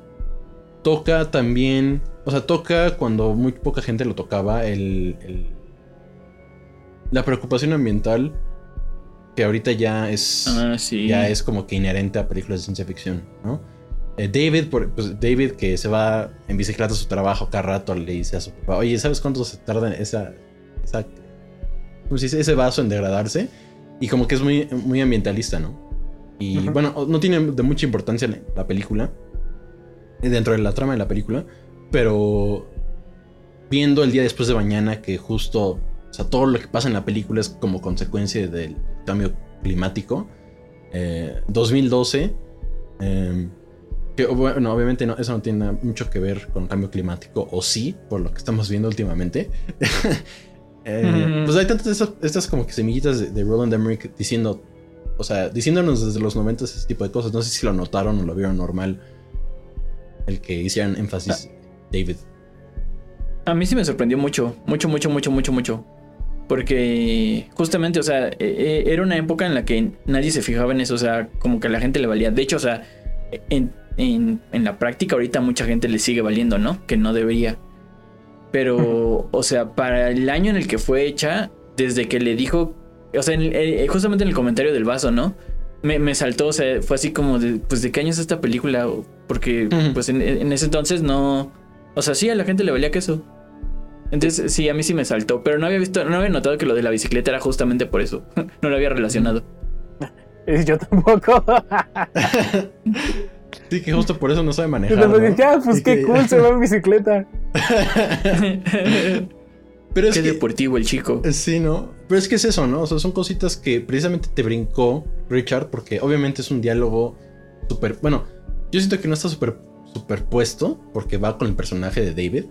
toca también, o sea, toca cuando muy poca gente lo tocaba, el, el- la preocupación ambiental, que ahorita ya es, Ah, sí. ya es como que inherente a películas de ciencia ficción, ¿no? Eh, David, pues, David que se va en bicicleta a su trabajo cada rato, le dice a su papá, oye, ¿sabes cuánto se tarda esa, esa ¿cómo se dice? ese vaso en degradarse? Y como que es muy, muy ambientalista, ¿no? Y bueno, no tiene de mucha importancia la, la película, dentro de la trama de la película, pero viendo el día después de mañana que justo, o sea, todo lo que pasa en la película es como consecuencia del cambio climático. Eh, 2012, eh, que bueno, obviamente no, eso no tiene mucho que ver con cambio climático, o sí, por lo que estamos viendo últimamente. *laughs* Eh. Pues hay tantas estas, estas como que semillitas de, de Roland Emmerich diciendo, o sea, diciéndonos desde los 90 ese tipo de cosas. No sé si lo notaron o lo vieron normal. El que hicieran énfasis David. A mí sí me sorprendió mucho, mucho, mucho, mucho, mucho, mucho. Porque justamente, o sea, eh, eh, era una época en la que nadie se fijaba en eso, o sea, como que a la gente le valía. De hecho, o sea, en, en- en la práctica ahorita mucha gente le sigue valiendo, ¿no? Que no debería. Pero, o sea, para el año en el que fue hecha, desde que le dijo, o sea, en eh, justamente en el comentario del vaso, ¿no? Me, me saltó, o sea, fue así como de, pues, ¿de qué año es esta película? Porque, Ujú. pues, en, en ese entonces no... O sea, sí, a la gente le valía queso. Entonces, sí, a mí sí me saltó. Pero no había visto, no había notado que lo de la bicicleta era justamente por eso. *laughs* no lo había relacionado. Y *laughs* Yo tampoco. *laughs* Sí, que justo por eso no sabe manejar. tampoco ¿no? dije, ah, pues Y qué que- cool, se va en bicicleta. *laughs* Pero es Qué que, deportivo el chico. Sí, ¿no? Pero es que es eso, ¿no? O sea, son cositas que precisamente te brincó Richard, porque obviamente es un diálogo súper. Bueno, yo siento que no está súper superpuesto, porque va con el personaje de David,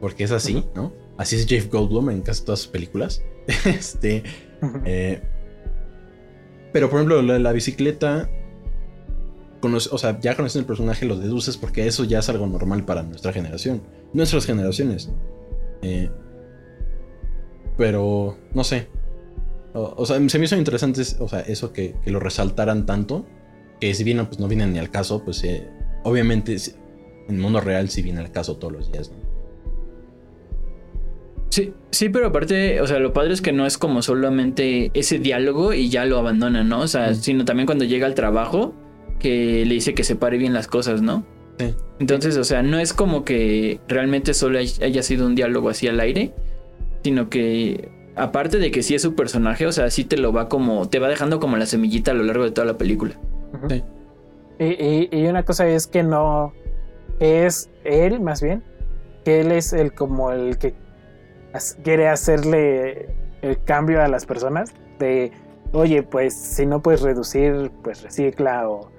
porque es así, ¿no? Así es Jeff Goldblum en casi todas sus películas. *laughs* este. eh, pero por ejemplo, la bicicleta. Conoce- o sea, ya conociendo el personaje lo deduces porque eso ya es algo normal para nuestra generación. Nuestras generaciones. Eh, pero, no sé. O, o sea, se me hizo interesante o sea, eso que, que lo resaltaran tanto. Que si bien pues, no viene ni al caso, pues eh, obviamente en el mundo real sí viene al caso todos los días. ¿no? Sí, sí, pero aparte, o sea, lo padre es que no es como solamente ese diálogo y ya lo abandonan, ¿no? O sea, Mm. sino también cuando llega al trabajo, que le dice que separe bien las cosas, ¿no? Sí. Entonces, o sea, no es como que realmente solo hay- haya sido un diálogo así al aire, sino que aparte de que sí es su personaje, o sea, sí te lo va como, te va dejando como la semillita a lo largo de toda la película. Sí. Y, y- y una cosa es que no es él, más bien, que él es el como el que quiere hacerle el cambio a las personas, De, oye, pues si no puedes reducir, pues recicla o,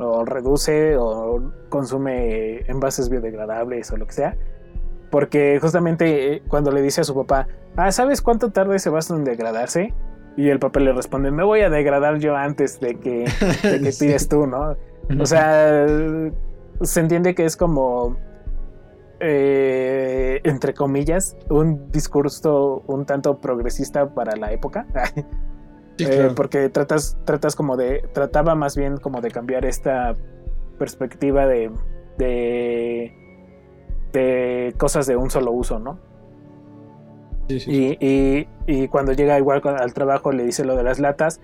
o reduce o consume envases biodegradables o lo que sea. Porque justamente eh, cuando le dice a su papá, ah, ¿sabes cuánto tarda ese vaso en degradarse? Y el papá le responde, me voy a degradar yo antes de que, de que *laughs* pides tú, ¿no? O sea, se entiende que es como, eh, entre comillas, un discurso un tanto progresista para la época. *laughs* Sí, Eh, porque tratas, tratas como de, trataba más bien como de cambiar esta perspectiva de, de, de cosas de un solo uso, ¿no? Sí, sí. Y, y, y cuando llega igual al trabajo le dice lo de las latas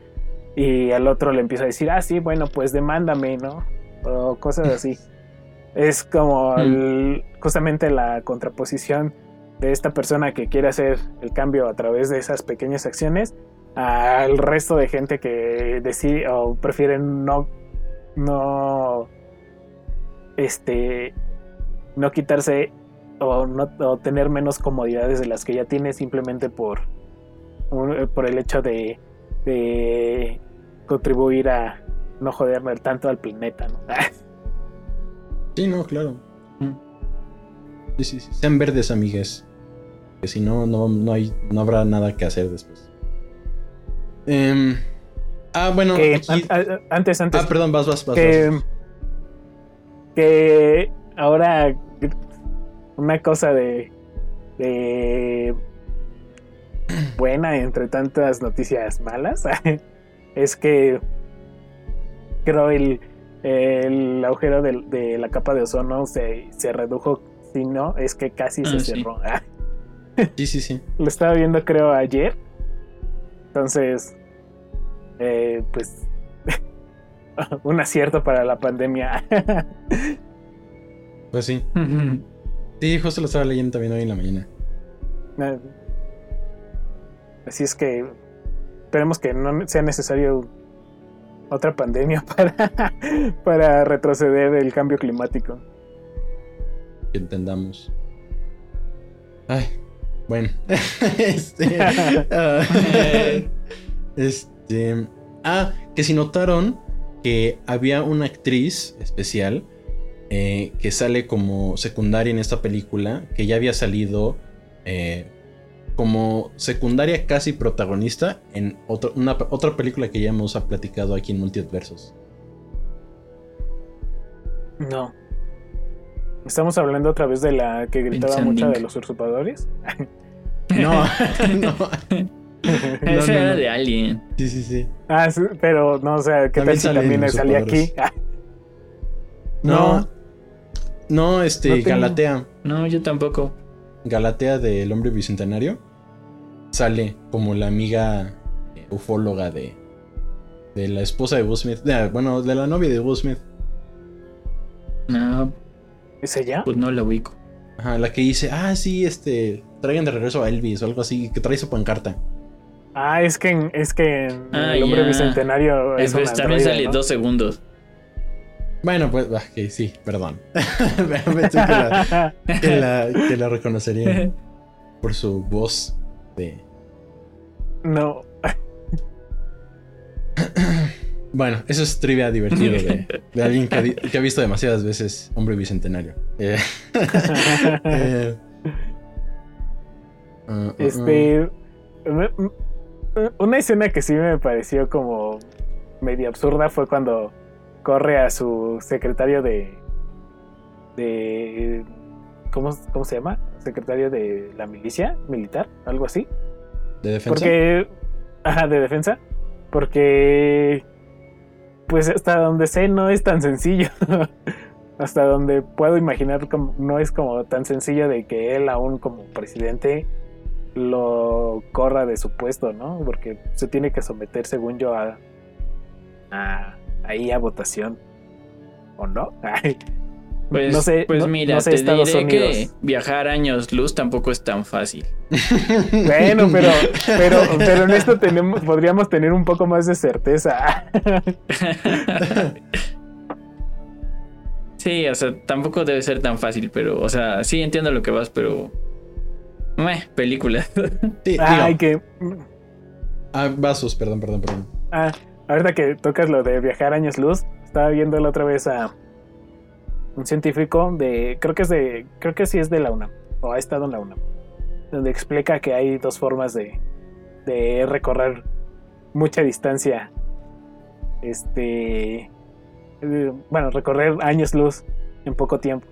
y al otro le empieza a decir, ah, sí, bueno, pues demándame, ¿no? O cosas así. *laughs* es como Mm. el- justamente la contraposición de esta persona que quiere hacer el cambio a través de esas pequeñas acciones al resto de gente que decide o prefieren no no este no quitarse o, no, o tener menos comodidades de las que ya tiene simplemente por por el hecho de, de contribuir a no joderme tanto al planeta ¿no? *laughs* Sí, no, claro. Sí, sí, sí. Sean verdes, amigues. Que si no, no, no, hay, no habrá nada que hacer después. Em, ah, bueno. Que aquí- an- a- antes antes ah, perdón, vas, vas, vas. que, vas. que ahora una cosa de, de buena entre tantas noticias malas *laughs* es que creo el, el agujero de, la capa de ozono se, se redujo si no es que casi se Ah, sí. cerró *laughs* Sí, sí, sí. lo estaba viendo creo ayer entonces eh, pues *laughs* un acierto para la pandemia *laughs* Pues sí. Sí, justo lo estaba leyendo también hoy en la mañana. Na- Así es que esperemos que no sea necesario otra pandemia *laughs* para, para retroceder el cambio climático. Que entendamos. Ay, bueno. este. ah, este. Ah, que si notaron que había una actriz especial eh, que sale como secundaria en esta película, que ya había salido eh, como secundaria casi protagonista en otro- una, otra película que ya hemos platicado aquí en Multiversos. No. Estamos hablando otra vez de la que gritaba mucho de los usurpadores. No, *laughs* *laughs* no. *laughs* Esa no, era no. de Alien. Sí, sí, sí. Ah, sí, pero no, o sea, ¿qué También tal si también Los salía aquí? No. No. No, este, No Galatea. No, yo tampoco. Galatea del hombre bicentenario. Sale como la amiga eh, ufóloga de. De la esposa de Will Smith. de- bueno, de la novia de Will Smith. No, ¿Es ella? pues no la ubico. Ajá, la que dice, ah, sí, este. Traigan de regreso a Elvis o algo así. Que trae su pancarta. Ah, es que en, es que en Ah, el hombre ya. bicentenario es una también sale ¿no? dos segundos. Bueno, pues, ah, que sí, perdón. *laughs* Pensé que la, que la, que la reconocería por su voz de. no. Bueno, eso es trivia divertido de, *laughs* de alguien que ha, di- que ha visto demasiadas veces Hombre Bicentenario. Eh, *laughs* eh, Este. Una escena que sí me pareció como medio absurda fue cuando corre a su secretario de. de. ¿Cómo, cómo se llama? Secretario de la milicia militar, algo así. ¿De defensa? Porque. Ajá, de defensa. Porque. Pues hasta donde sé no es tan sencillo. *laughs* hasta donde puedo imaginar como, no es como tan sencillo de que él aún como presidente lo corra de su puesto, ¿no? Porque se tiene que someter, según yo, a, a- ahí a votación. ¿O no? *laughs* Pues, no sé, pues no- mira, no sé te Estados diré que viajar años luz tampoco es tan fácil. *laughs* Bueno, pero, pero, pero en esto tenemos, podríamos tener un poco más de certeza. *laughs* sí, o sea, tampoco debe ser tan fácil, pero, o sea, sí entiendo lo que vas, pero... Meh, película. *laughs* Sí, Ay, que. Ah, vasos, perdón, perdón, perdón. Ah, ahorita que tocas lo de viajar años luz, estaba viendo la otra vez a un científico de, creo que es de, creo que sí es de la UNAM, o ha estado en la UNAM, donde explica que hay dos formas de, de recorrer mucha distancia. Este, eh, bueno, recorrer años luz en poco tiempo.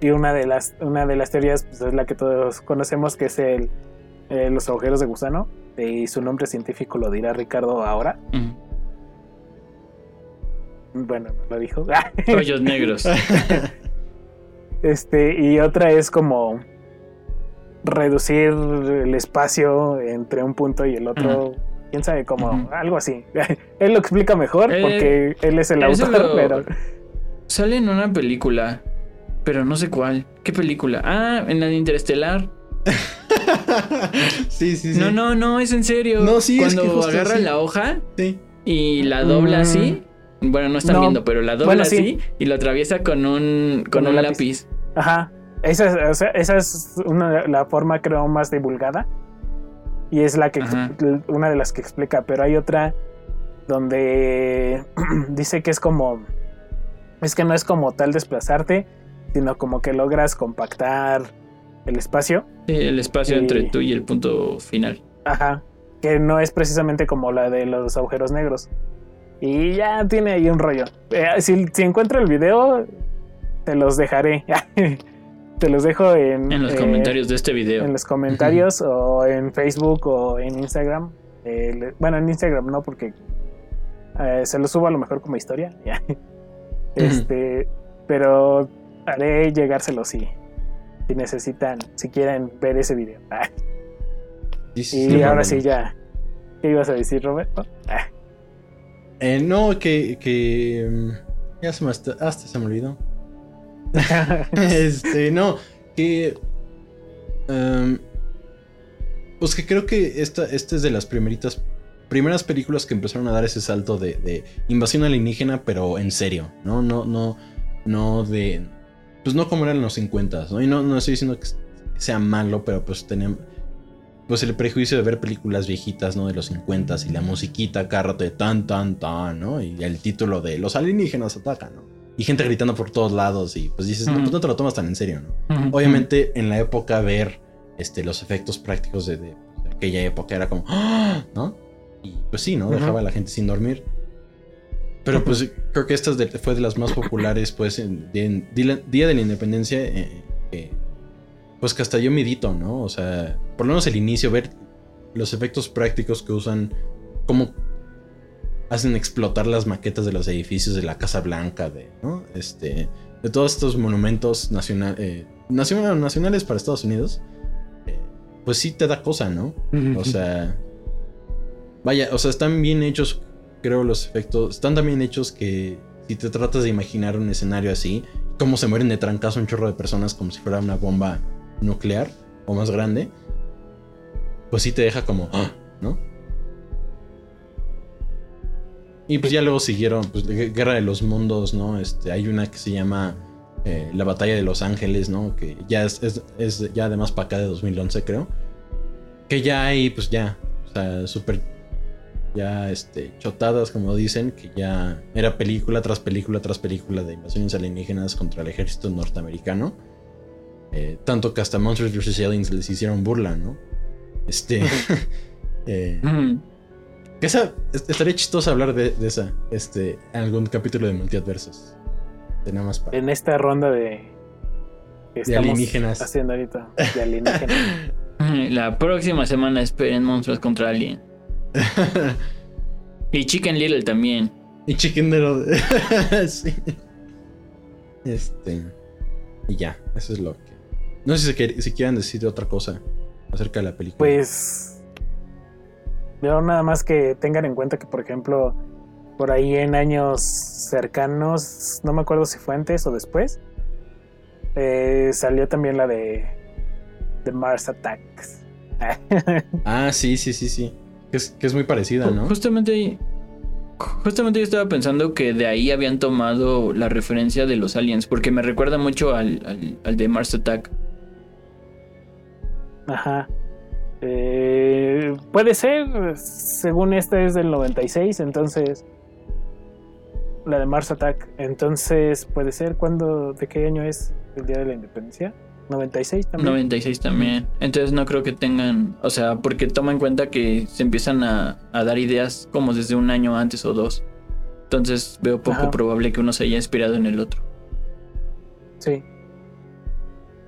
Y una de las, una de las teorías pues, es la que todos conocemos, que es el, eh, los agujeros de gusano. Y su nombre científico lo dirá Ricardo ahora. Bueno, no lo dijo. *laughs* Hoyos negros. *laughs* Este, y otra es como reducir el espacio entre un punto y el otro. Quién sabe cómo, Ujú. algo así. *laughs* él lo explica mejor Eh, porque él es el autor, lo- pero Sale en una película, pero no sé cuál. ¿Qué película? Ah, en la de Interestelar. *laughs* sí, sí, sí. No, no, no, es en serio. No, sí, es Cuando que justo agarra sí. la hoja Sí. y la dobla Mm. así. Bueno, no están No. viendo, pero la dobla Bueno, así sí. y lo atraviesa con un, con Con un un lápiz. Ajá. Esa es, o sea, esa es una, la forma, creo, más divulgada. Y es la que Ajá. una de las que explica. Pero hay otra donde *clears throat* dice que es como. Es que no es como tal desplazarte, sino como que logras compactar el espacio. Sí, el espacio entre tú y el punto final. Ajá. Que no es precisamente como la de los agujeros negros. Y ya tiene ahí un rollo. Eh, si, si encuentro el video, te los dejaré. *laughs* te los dejo en, En los eh, comentarios de este video. En los comentarios o en Facebook o en Instagram. Eh, bueno, en Instagram no, porque eh, se lo subo a lo mejor como historia. *laughs* Este, pero haré llegárselo si, si necesitan, si quieren ver ese video. Ah, y sí, ahora sí ya. ¿Qué ibas a decir, Roberto? Ah, Eh, no, que. que mm, ya se me hasta, hasta se me olvidó. *laughs* este, no, que. em, pues que creo que esta, esta es de las primeritas. Primeras películas que empezaron a dar ese salto de, de invasión alienígena, pero en serio, ¿no? No, no, no de. Pues no como eran los 50, ¿no? Y no, no estoy diciendo que sea malo, pero pues tenían. Pues el prejuicio de ver películas viejitas, ¿no? De los 50 y la musiquita cada rato de tan, tan, tan, ¿no? Y el título de los alienígenas atacan, ¿no? Y gente gritando por todos lados y pues dices, no, pues no te lo tomas tan en serio, ¿no? Obviamente en la época ver este, los efectos prácticos de, de- de aquella época era como, ¡ah! ¿no? Y pues sí, ¿no? Dejaba a la gente sin dormir. Pero pues creo que esta fue de las más populares, pues, en, en Día Día de la Independencia, eh, eh, pues que hasta yo medito, ¿no? O sea, por lo menos el inicio, ver los efectos prácticos que usan, cómo hacen explotar las maquetas de los edificios de la Casa Blanca, de, ¿no? Este, de todos estos monumentos nacional, eh, nacional- nacionales para Estados Unidos, eh, pues sí te da cosa, ¿no? O sea, vaya, o sea, están bien hechos, creo, los efectos, están tan bien hechos que si te tratas de imaginar un escenario así, cómo se mueren de trancazo un chorro de personas como si fuera una bomba nuclear o más grande, pues sí te deja como, ¡ah! ¿no? Y pues ya luego siguieron, pues, Gu- Guerra de los Mundos, ¿no? Este, hay una que se llama eh, La Batalla de Los Ángeles, ¿no? Que ya es, es, es ya además para acá de 2011, creo. Que ya hay, pues ya, o sea, súper, ya, este, chotadas, como dicen, que ya era película tras película tras película de invasiones alienígenas contra el ejército norteamericano. Eh, tanto que hasta Monsters vs. Aliens les hicieron burla, ¿no? Este... *laughs* *laughs* eh, que esa, est- estaría chistoso hablar de, de esa, este, en algún capítulo de Multiadversos. De nada más para. en esta ronda de. que De alienígenas. Haciendo ahorita. De alienígenas. *laughs* La próxima semana esperen monstruos contra Alien. *laughs* Y Chicken Little también. y Chicken Little. *laughs* sí. Este. Y ya, eso es lo que. No sé si, si quieran decir otra cosa acerca de la película. Pues. Yo nada más que tengan en cuenta que, por ejemplo, por ahí en años cercanos, no me acuerdo si fue antes o después, eh, salió también la de, de Mars Attacks. *laughs* Ah, sí, sí, sí, sí. Que es, que es muy parecida, ¿no? Justamente, justamente yo estaba pensando que de ahí habían tomado la referencia de los aliens, porque me recuerda mucho al, al, al de Mars Attack. Ajá. Eh, puede ser, según esta es del 96, entonces la de Mars Attack, entonces puede ser cuando de qué año es el día de la independencia? 96 también. 96 también. Entonces no creo que tengan, o sea, porque toma en cuenta que se empiezan a, a dar ideas como desde un año antes o dos. Entonces veo poco Ajá. probable que uno se haya inspirado en el otro. Sí.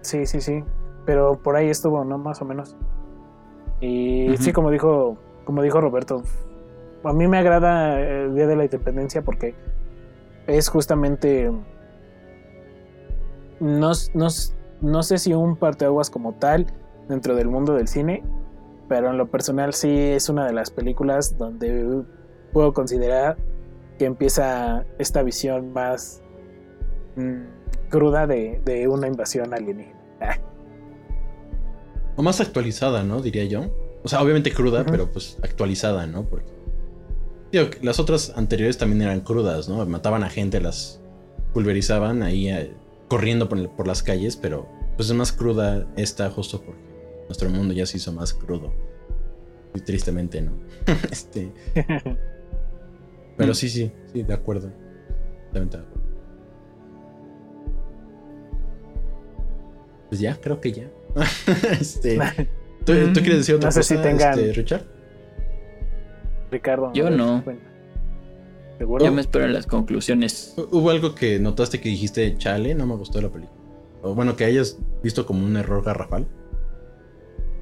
Sí, sí, sí. Pero por ahí estuvo, ¿no? Más o menos. Y sí, como dijo, como dijo Roberto, a mí me agrada el Día de la Independencia porque es justamente. No, no, no sé si un parteaguas como tal dentro del mundo del cine, pero en lo personal sí es una de las películas donde puedo considerar que empieza esta visión más mm, cruda de, de una invasión alienígena. *laughs* O más actualizada, ¿no? Diría yo. O sea, obviamente cruda, pero pues actualizada, ¿no? Porque. Digo, las otras anteriores también eran crudas, ¿no? Mataban a gente, las pulverizaban ahí eh, corriendo por, por las calles, pero pues es más cruda esta justo porque nuestro mundo ya se hizo más crudo. Y tristemente, ¿no? *laughs* este. Pero sí, sí, sí, de acuerdo. Totalmente de acuerdo. Pues ya, creo que ya. *laughs* este. ¿tú, *laughs* Mm, tú quieres decir otra no sé cosa, si tengan- este, Richard? Ricardo. Yo no. cuenta. ¿Seguro? Ya me espero en las conclusiones. ¿Hu- ¿Hubo algo que notaste que dijiste, chale, no me gustó la película? O bueno, que hayas visto como un error garrafal.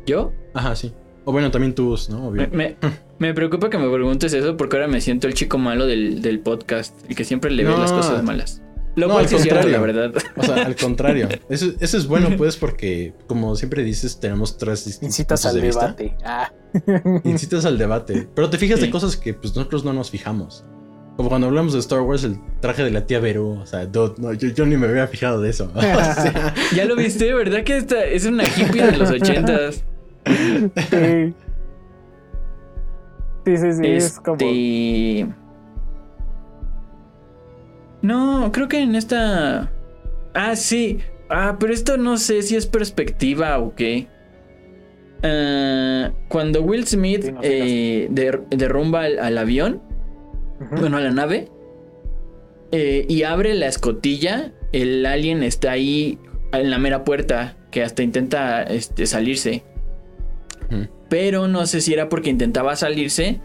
¿Yo? Ajá, sí. O bueno, también tú, ¿no? Obvio. Me, me- *laughs* me preocupa que me preguntes eso porque ahora me siento el chico malo del, del podcast, el que siempre le ve No. las cosas malas. Lo No, cual al sí cierto, la contrario. verdad. O sea, al contrario. *laughs* Eso, eso es bueno, pues, porque, como siempre dices, tenemos tres distintos Incitas al de vista. debate. Ah. Incitas al debate. Pero te fijas de cosas que pues nosotros no nos fijamos. Como cuando hablamos de Star Wars, el traje de la tía Beru. O sea, dude, no, yo, yo ni me había fijado de eso. *laughs* O sea, *laughs* Ya lo viste, ¿verdad? Que esta es una hippie de los ochentas. Sí. Sí, sí, sí, es como. Este... No, creo que en esta... Ah, sí. Ah, pero esto no sé si es perspectiva o qué. Ah, cuando Will Smith Sí, no sé, eh, der- derrumba al, al avión, Bueno, a la nave, eh, y abre la escotilla, el alien está ahí en la mera puerta, que hasta intenta este, salirse. Pero no sé si era porque intentaba salirse.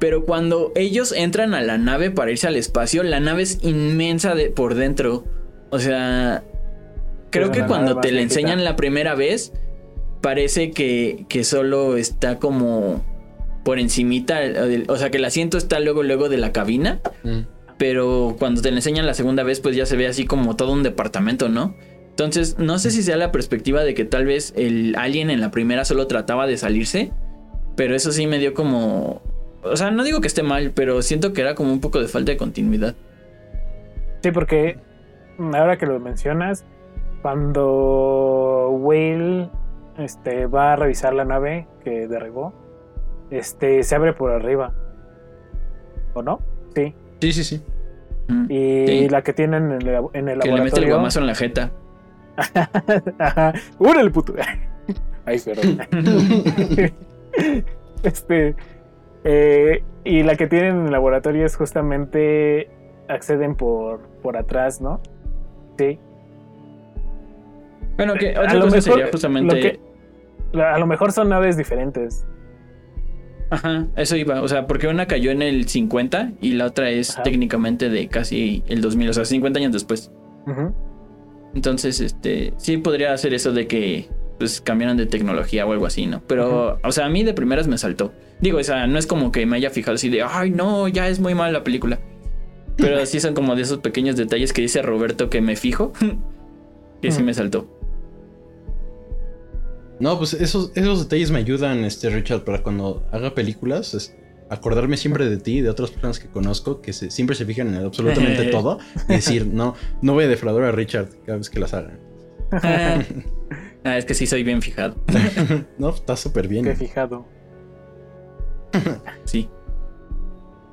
Pero cuando ellos entran a la nave para irse al espacio, la nave es inmensa de, por dentro. O sea, creo que cuando te la enseñan la primera vez, parece que, que solo está como por encimita. O sea, que el asiento está luego, luego de la cabina. mm. Pero cuando te la enseñan la segunda vez, pues ya se ve así como todo un departamento, ¿no? Entonces, no sé si sea la perspectiva de que tal vez el alien en la primera solo trataba de salirse. Pero eso sí me dio como. O sea, no digo que esté mal, pero siento que era como un poco de falta de continuidad. Sí, porque ahora que lo mencionas, cuando Will este, va a revisar la nave que derribó, este, se abre por arriba. ¿O no? Sí. Sí, sí, sí. Mm. Y Sí. la que tienen en el, en el Que le mete el laboratorio. guamazo en la jeta. *laughs* Ajá. ¡Órale, puto! *laughs* Ay, perdón. *laughs* este. eh, y la que tienen en el laboratorio es justamente. Acceden por, por atrás, ¿no? Sí. Bueno, que A otra lo cosa mejor, sería lo justamente. que- a lo mejor son naves diferentes. Ajá, eso iba. O sea, porque una cayó en el 50 y la otra es Ajá. técnicamente de casi el 2000, o sea, 50 años después. Entonces, este, sí podría hacer eso de que pues cambiaran de tecnología o algo así, ¿no? Pero, o sea, a mí de primeras me saltó. Digo, o sea, no es como que me haya fijado así de, ay, no, ya es muy mala la película. Pero sí son como de esos pequeños detalles que dice Roberto que me fijo, *laughs* que sí me saltó. No, pues esos, esos detalles me ayudan, este Richard, para cuando haga películas, es acordarme siempre de ti y de otras personas que conozco que se- siempre se fijan en absolutamente *laughs* todo y decir, no, no voy a defraudar a Richard cada vez que las haga. ah, es que sí soy bien fijado. *laughs* no, está súper bien. Qué fijado. Sí.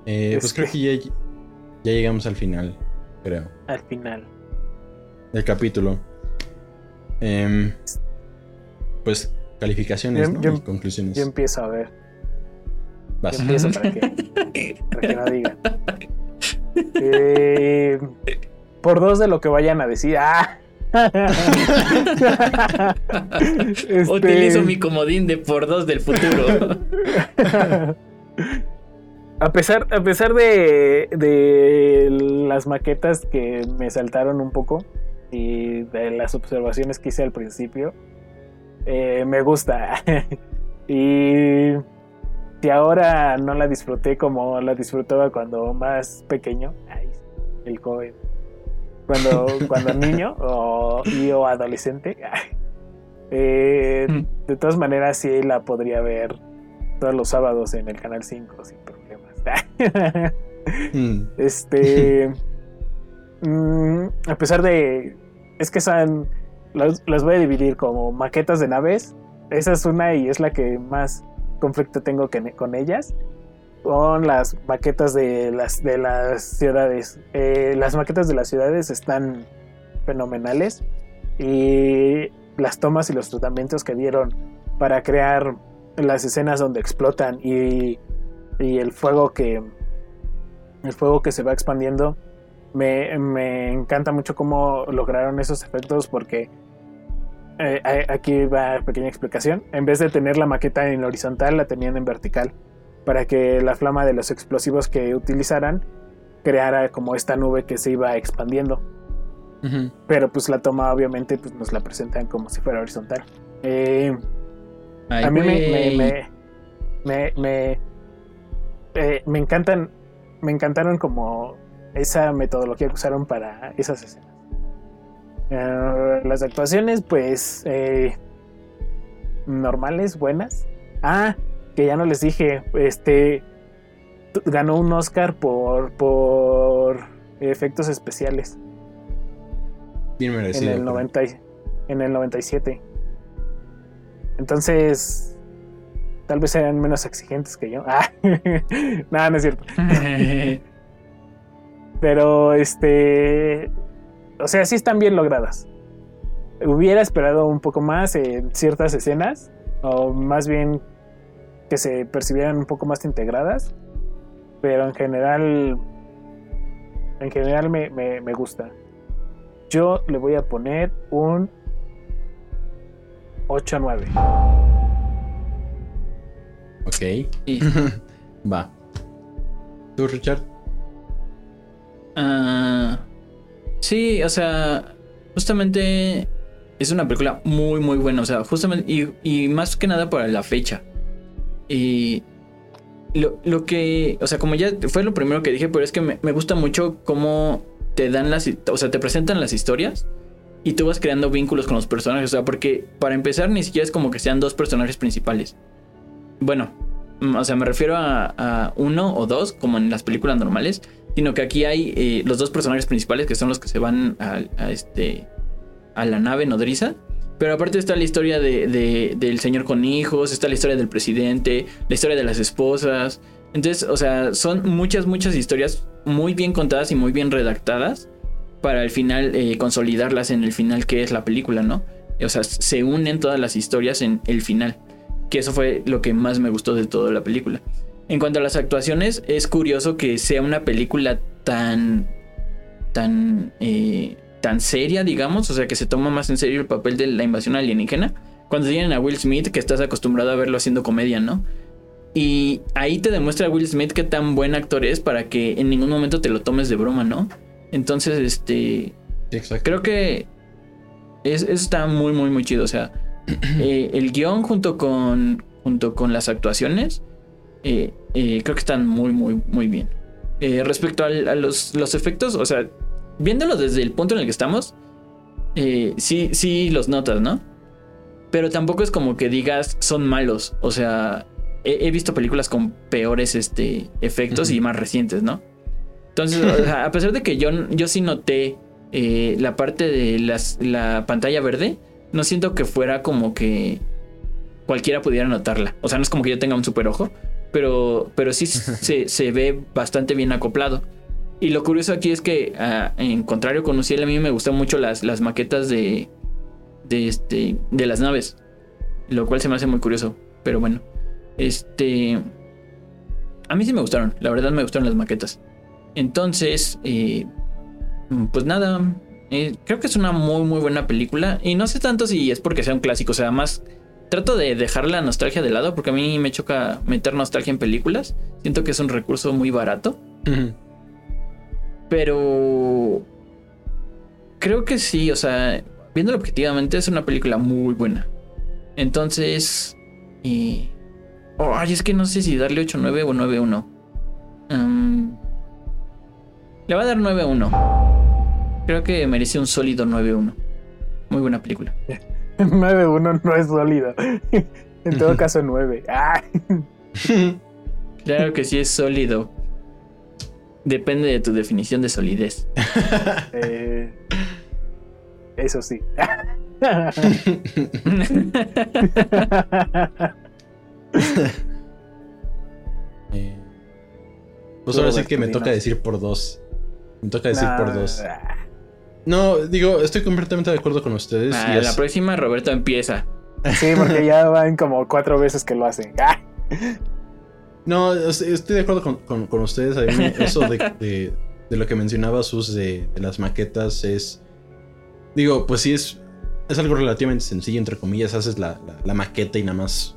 Eh, pues creo que ya, ya llegamos al final, creo, Al final. del capítulo. Em, pues Calificaciones Yo- ¿no? yo- y conclusiones. Yo empiezo a ver. Vas. Yo empiezo para que, *laughs* para que no digan. Eh, por dos de lo que vayan a decir. ¡Ah! *laughs* Este, Utilizo mi comodín de por dos del futuro. *laughs* A pesar, a pesar de, de las maquetas que me saltaron un poco y de las observaciones que hice al principio, eh, me gusta. *laughs* y si ahora no la disfruté como la disfrutaba cuando más pequeño, ay, el joven, cuando, *laughs* cuando niño o, y o adolescente, *laughs* eh, de todas maneras sí la podría ver todos los sábados en el canal 5 sin problemas. Mm, este. mm, a pesar de. Es que son. Las, las voy a dividir como maquetas de naves. Esa es una y es la que más conflicto tengo que- con ellas. Con las maquetas de las, de las ciudades. Eh, las maquetas de las ciudades están fenomenales. Y las tomas y los tratamientos que dieron para crear las escenas donde explotan y, y el fuego que el fuego que se va expandiendo me, me encanta mucho cómo lograron esos efectos porque eh, a- aquí va pequeña explicación. En vez de tener la maqueta en horizontal la tenían en vertical para que la flama de los explosivos que utilizaran creara como esta nube que se iba expandiendo. Pero pues la toma obviamente pues nos la presentan como si fuera horizontal. Eh, Ay, a mí me, me, me, me, me, eh, me encantan, me encantaron como esa metodología que usaron para esas escenas. Eh, las actuaciones, pues, eh, normales, buenas. Ah, que ya no les dije, este, ganó un Oscar por, por efectos especiales Bien en merecido. el, pero- 90, y- en el 97. Entonces, tal vez sean menos exigentes que yo. *laughs* Ah, *laughs* nada, no es cierto. *laughs* Pero, este, o sea, sí están bien logradas. Hubiera esperado un poco más en ciertas escenas, o más bien que se percibieran un poco más integradas. Pero en general, en general me, me, me gusta. Yo le voy a poner un 8 9. Ok. Sí. *laughs* Va. ¿Tú, Richard? Ah, sí, o sea, justamente es una película muy, muy buena. O sea, justamente, y, y más que nada para la fecha. Y lo, lo que, o sea, como ya fue lo primero que dije, pero es que me, me gusta mucho cómo te dan las, o sea, te presentan las historias y tú vas creando vínculos con los personajes. O sea, porque para empezar, ni siquiera es como que sean dos personajes principales. Bueno, mm, o sea, me refiero a, a uno o dos, como en las películas normales, sino que aquí hay eh, los dos personajes principales que son los que se van a, a este a la nave nodriza. Pero aparte está la historia de, de- del señor con hijos, está la historia del presidente, la historia de las esposas. Entonces, o sea, son muchas, muchas historias muy bien contadas y muy bien redactadas para al final eh, consolidarlas en el final que es la película, ¿no? O sea, se unen todas las historias en el final. Que eso fue lo que más me gustó de toda la película. En cuanto a las actuaciones, es curioso que sea una película tan. tan. eh, tan seria, digamos. O sea, que se toma más en serio el papel de la invasión alienígena. Cuando tienen a Will Smith, que estás acostumbrado a verlo haciendo comedia, ¿no? Y ahí te demuestra Will Smith qué tan buen actor es para que en ningún momento te lo tomes de broma, ¿no? Entonces, este. Exacto. Creo que es, eso está muy, muy, muy chido. O sea, *clears throat* eh, el guion junto con, junto con las actuaciones, eh, eh, creo que están muy, muy, muy bien. Eh, respecto al- a los, los efectos, o sea, viéndolo desde el punto en el que estamos, eh, sí, sí los notas, ¿no? Pero tampoco es como que digas son malos. O sea, he, he visto películas con peores este, efectos y más recientes, ¿no? Entonces, o sea, a pesar de que yo, yo sí noté eh, la parte de las, la pantalla verde, no siento que fuera como que cualquiera pudiera notarla. O sea, no es como que yo tenga un super ojo, pero, pero sí *laughs* se, se ve bastante bien acoplado. Y lo curioso aquí es que, ah, en contrario con Uciel, a mí me gustan mucho las, las maquetas de, de, este, de las naves. Lo cual se me hace muy curioso. Pero bueno. Este. A mí sí me gustaron. La verdad me gustaron las maquetas. Entonces. eh, pues nada. eh, creo que es una muy, muy buena película. Y no sé tanto si es porque sea un clásico. O sea, más. Trato de dejar la nostalgia de lado. Porque a mí me choca meter nostalgia en películas. Siento que es un recurso muy barato. Ujú. Pero. Creo que sí, o sea, viéndolo objetivamente, es una película muy buena. Entonces. Y. oh, ay, es que no sé si darle 8-9 o 9-1. Mm, le va a dar 9-1. Creo que merece un sólido 9-1. Muy buena película. 9-1 no es sólido. *laughs* en todo caso, 9. Ah, *laughs* Claro que sí es sólido. Depende de tu definición de solidez. eh, eso sí. *laughs* Eh, pues ahora sí que me toca decir por dos. Me toca decir Nah, por dos. No, digo, estoy completamente de acuerdo con ustedes. Ah, y la es- próxima Roberto empieza. Sí, porque ya van como cuatro veces que lo hacen. *laughs* Ah, No, es- estoy de acuerdo con, con- con ustedes. A mí *laughs* eso de, de- de lo que mencionaba Sus de, de las maquetas es. Digo, pues sí es. Es algo relativamente sencillo, entre comillas. Haces la, la- la maqueta y nada más.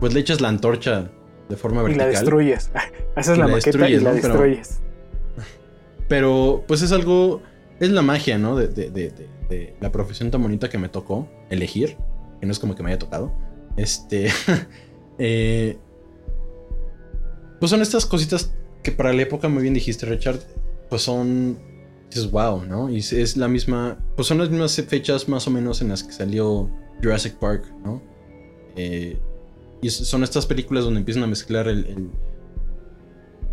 Pues le echas la antorcha de forma y la vertical. destruyes. *laughs* Haces Y la la maqueta y destruyes, la ¿no? Pero- destruyes. Pero pues es algo, es la magia, ¿no? De, de- la profesión tan bonita que me tocó elegir, que no es como que me haya tocado. Este, *laughs* eh, pues son estas cositas que para la época, muy bien dijiste, Richard, pues son, dices, wow, ¿no? Y es- es la misma, pues son las mismas fechas más o menos en las que salió Jurassic Park, ¿no? Eh, y son estas películas donde empiezan a mezclar el,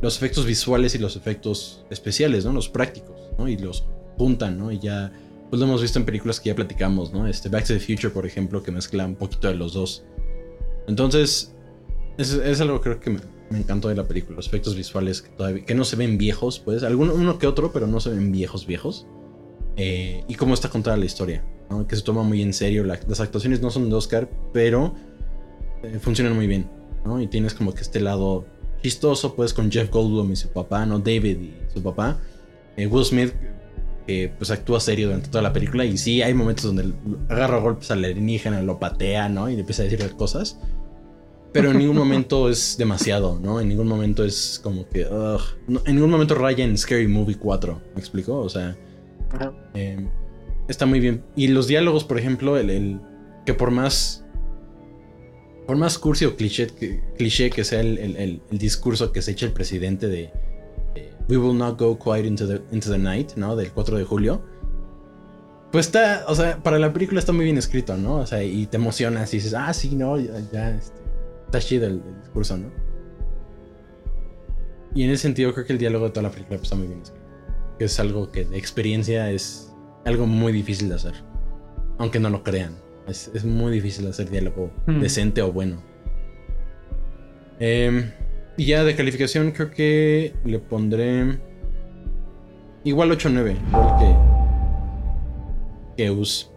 los efectos visuales y los efectos especiales, ¿no? Los prácticos, ¿no? Y los juntan, ¿no? Y ya, pues lo hemos visto en películas que ya platicamos, ¿no? Este Back to the Future, por ejemplo, que mezcla un poquito de los dos. Entonces, es, es algo creo que me, me encantó de la película, los efectos visuales que, todavía, que no se ven viejos, pues, alguno uno que otro, pero no se ven viejos, viejos. Eh, y cómo está contada la historia, ¿no? Que se toma muy en serio, la- las actuaciones no son de Oscar, pero eh, funcionan muy bien, ¿no? Y tienes como que este lado chistoso, pues, con Jeff Goldblum y su papá, ¿no? David y su papá. Eh, Will Smith, que pues actúa serio durante toda la película. Y sí, hay momentos donde agarra golpes al alienígena, lo patea, ¿no? Y le empieza a decirle cosas. Pero en ningún momento es demasiado, ¿no? En ningún momento es como que. ugh. No, en ningún momento raya en Scary Movie 4. ¿Me explico? O sea. Eh, está muy bien. Y los diálogos, por ejemplo, el, el- que por más. Por más cursi o cliché que, cliché que sea el, el- el- el discurso que se echa el presidente de, de We will not go quiet into the, into the night, ¿no? Del 4 de julio. Pues está, o sea, para la película está muy bien escrito, ¿no? O sea, y te emocionas y dices, ah, sí, no, ya, ya, este, está chido el, el discurso, ¿no? Y en ese sentido creo que el diálogo de toda la película pues, está muy bien escrito. Que es algo que de experiencia es algo muy difícil de hacer. Aunque no lo crean. Es, es muy difícil hacer diálogo Hmm. decente o bueno. Em, y ya de calificación creo que le pondré igual 8-9. Igual que, que Us.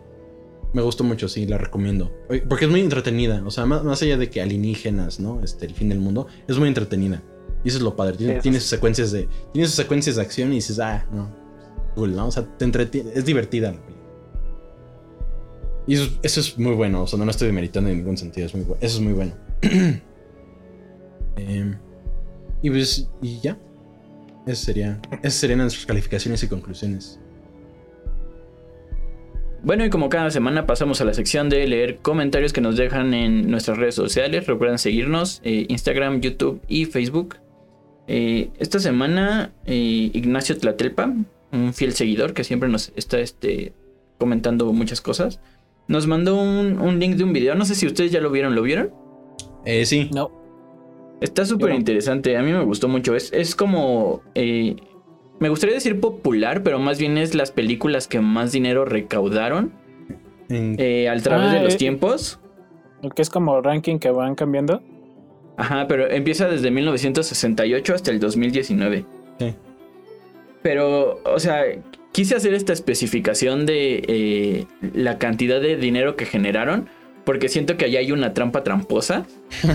Me gustó mucho, sí, la recomiendo. Porque es muy entretenida. O sea, más, más allá de que alienígenas, ¿no? Este, el fin del mundo. Es muy entretenida. Y eso es lo padre. Tiene, sus secuencias de. Tiene sus secuencias de acción y dices, ah, no. Cool, ¿no? O sea, te entretiene. Es divertida la película. Y eso, eso es muy bueno. O sea, no lo estoy demeritando en ningún sentido. Es muy Eso es muy bueno. *clears throat* Em, y pues, y ya. Eso sería, esas serían nuestras calificaciones y conclusiones. Bueno, y como cada semana pasamos a la sección de leer comentarios que nos dejan en nuestras redes sociales. Recuerden seguirnos, eh, Instagram, YouTube y Facebook. Eh, esta semana, eh, Ignacio Tlatelpa, un fiel seguidor que siempre nos está este, comentando muchas cosas, nos mandó un, un link de un video. No sé si ustedes ya lo vieron, ¿lo vieron? Eh, sí. No. Está súper interesante, a mí me gustó mucho. Es, es como. eh, me gustaría decir popular, pero más bien es las películas que más dinero recaudaron eh, al través Ah, de los eh, tiempos. El que es como ranking que van cambiando. Ajá, pero empieza desde 1968 hasta el 2019. Sí. Pero, o sea, quise hacer esta especificación de eh, la cantidad de dinero que generaron. Porque siento que allá hay una trampa tramposa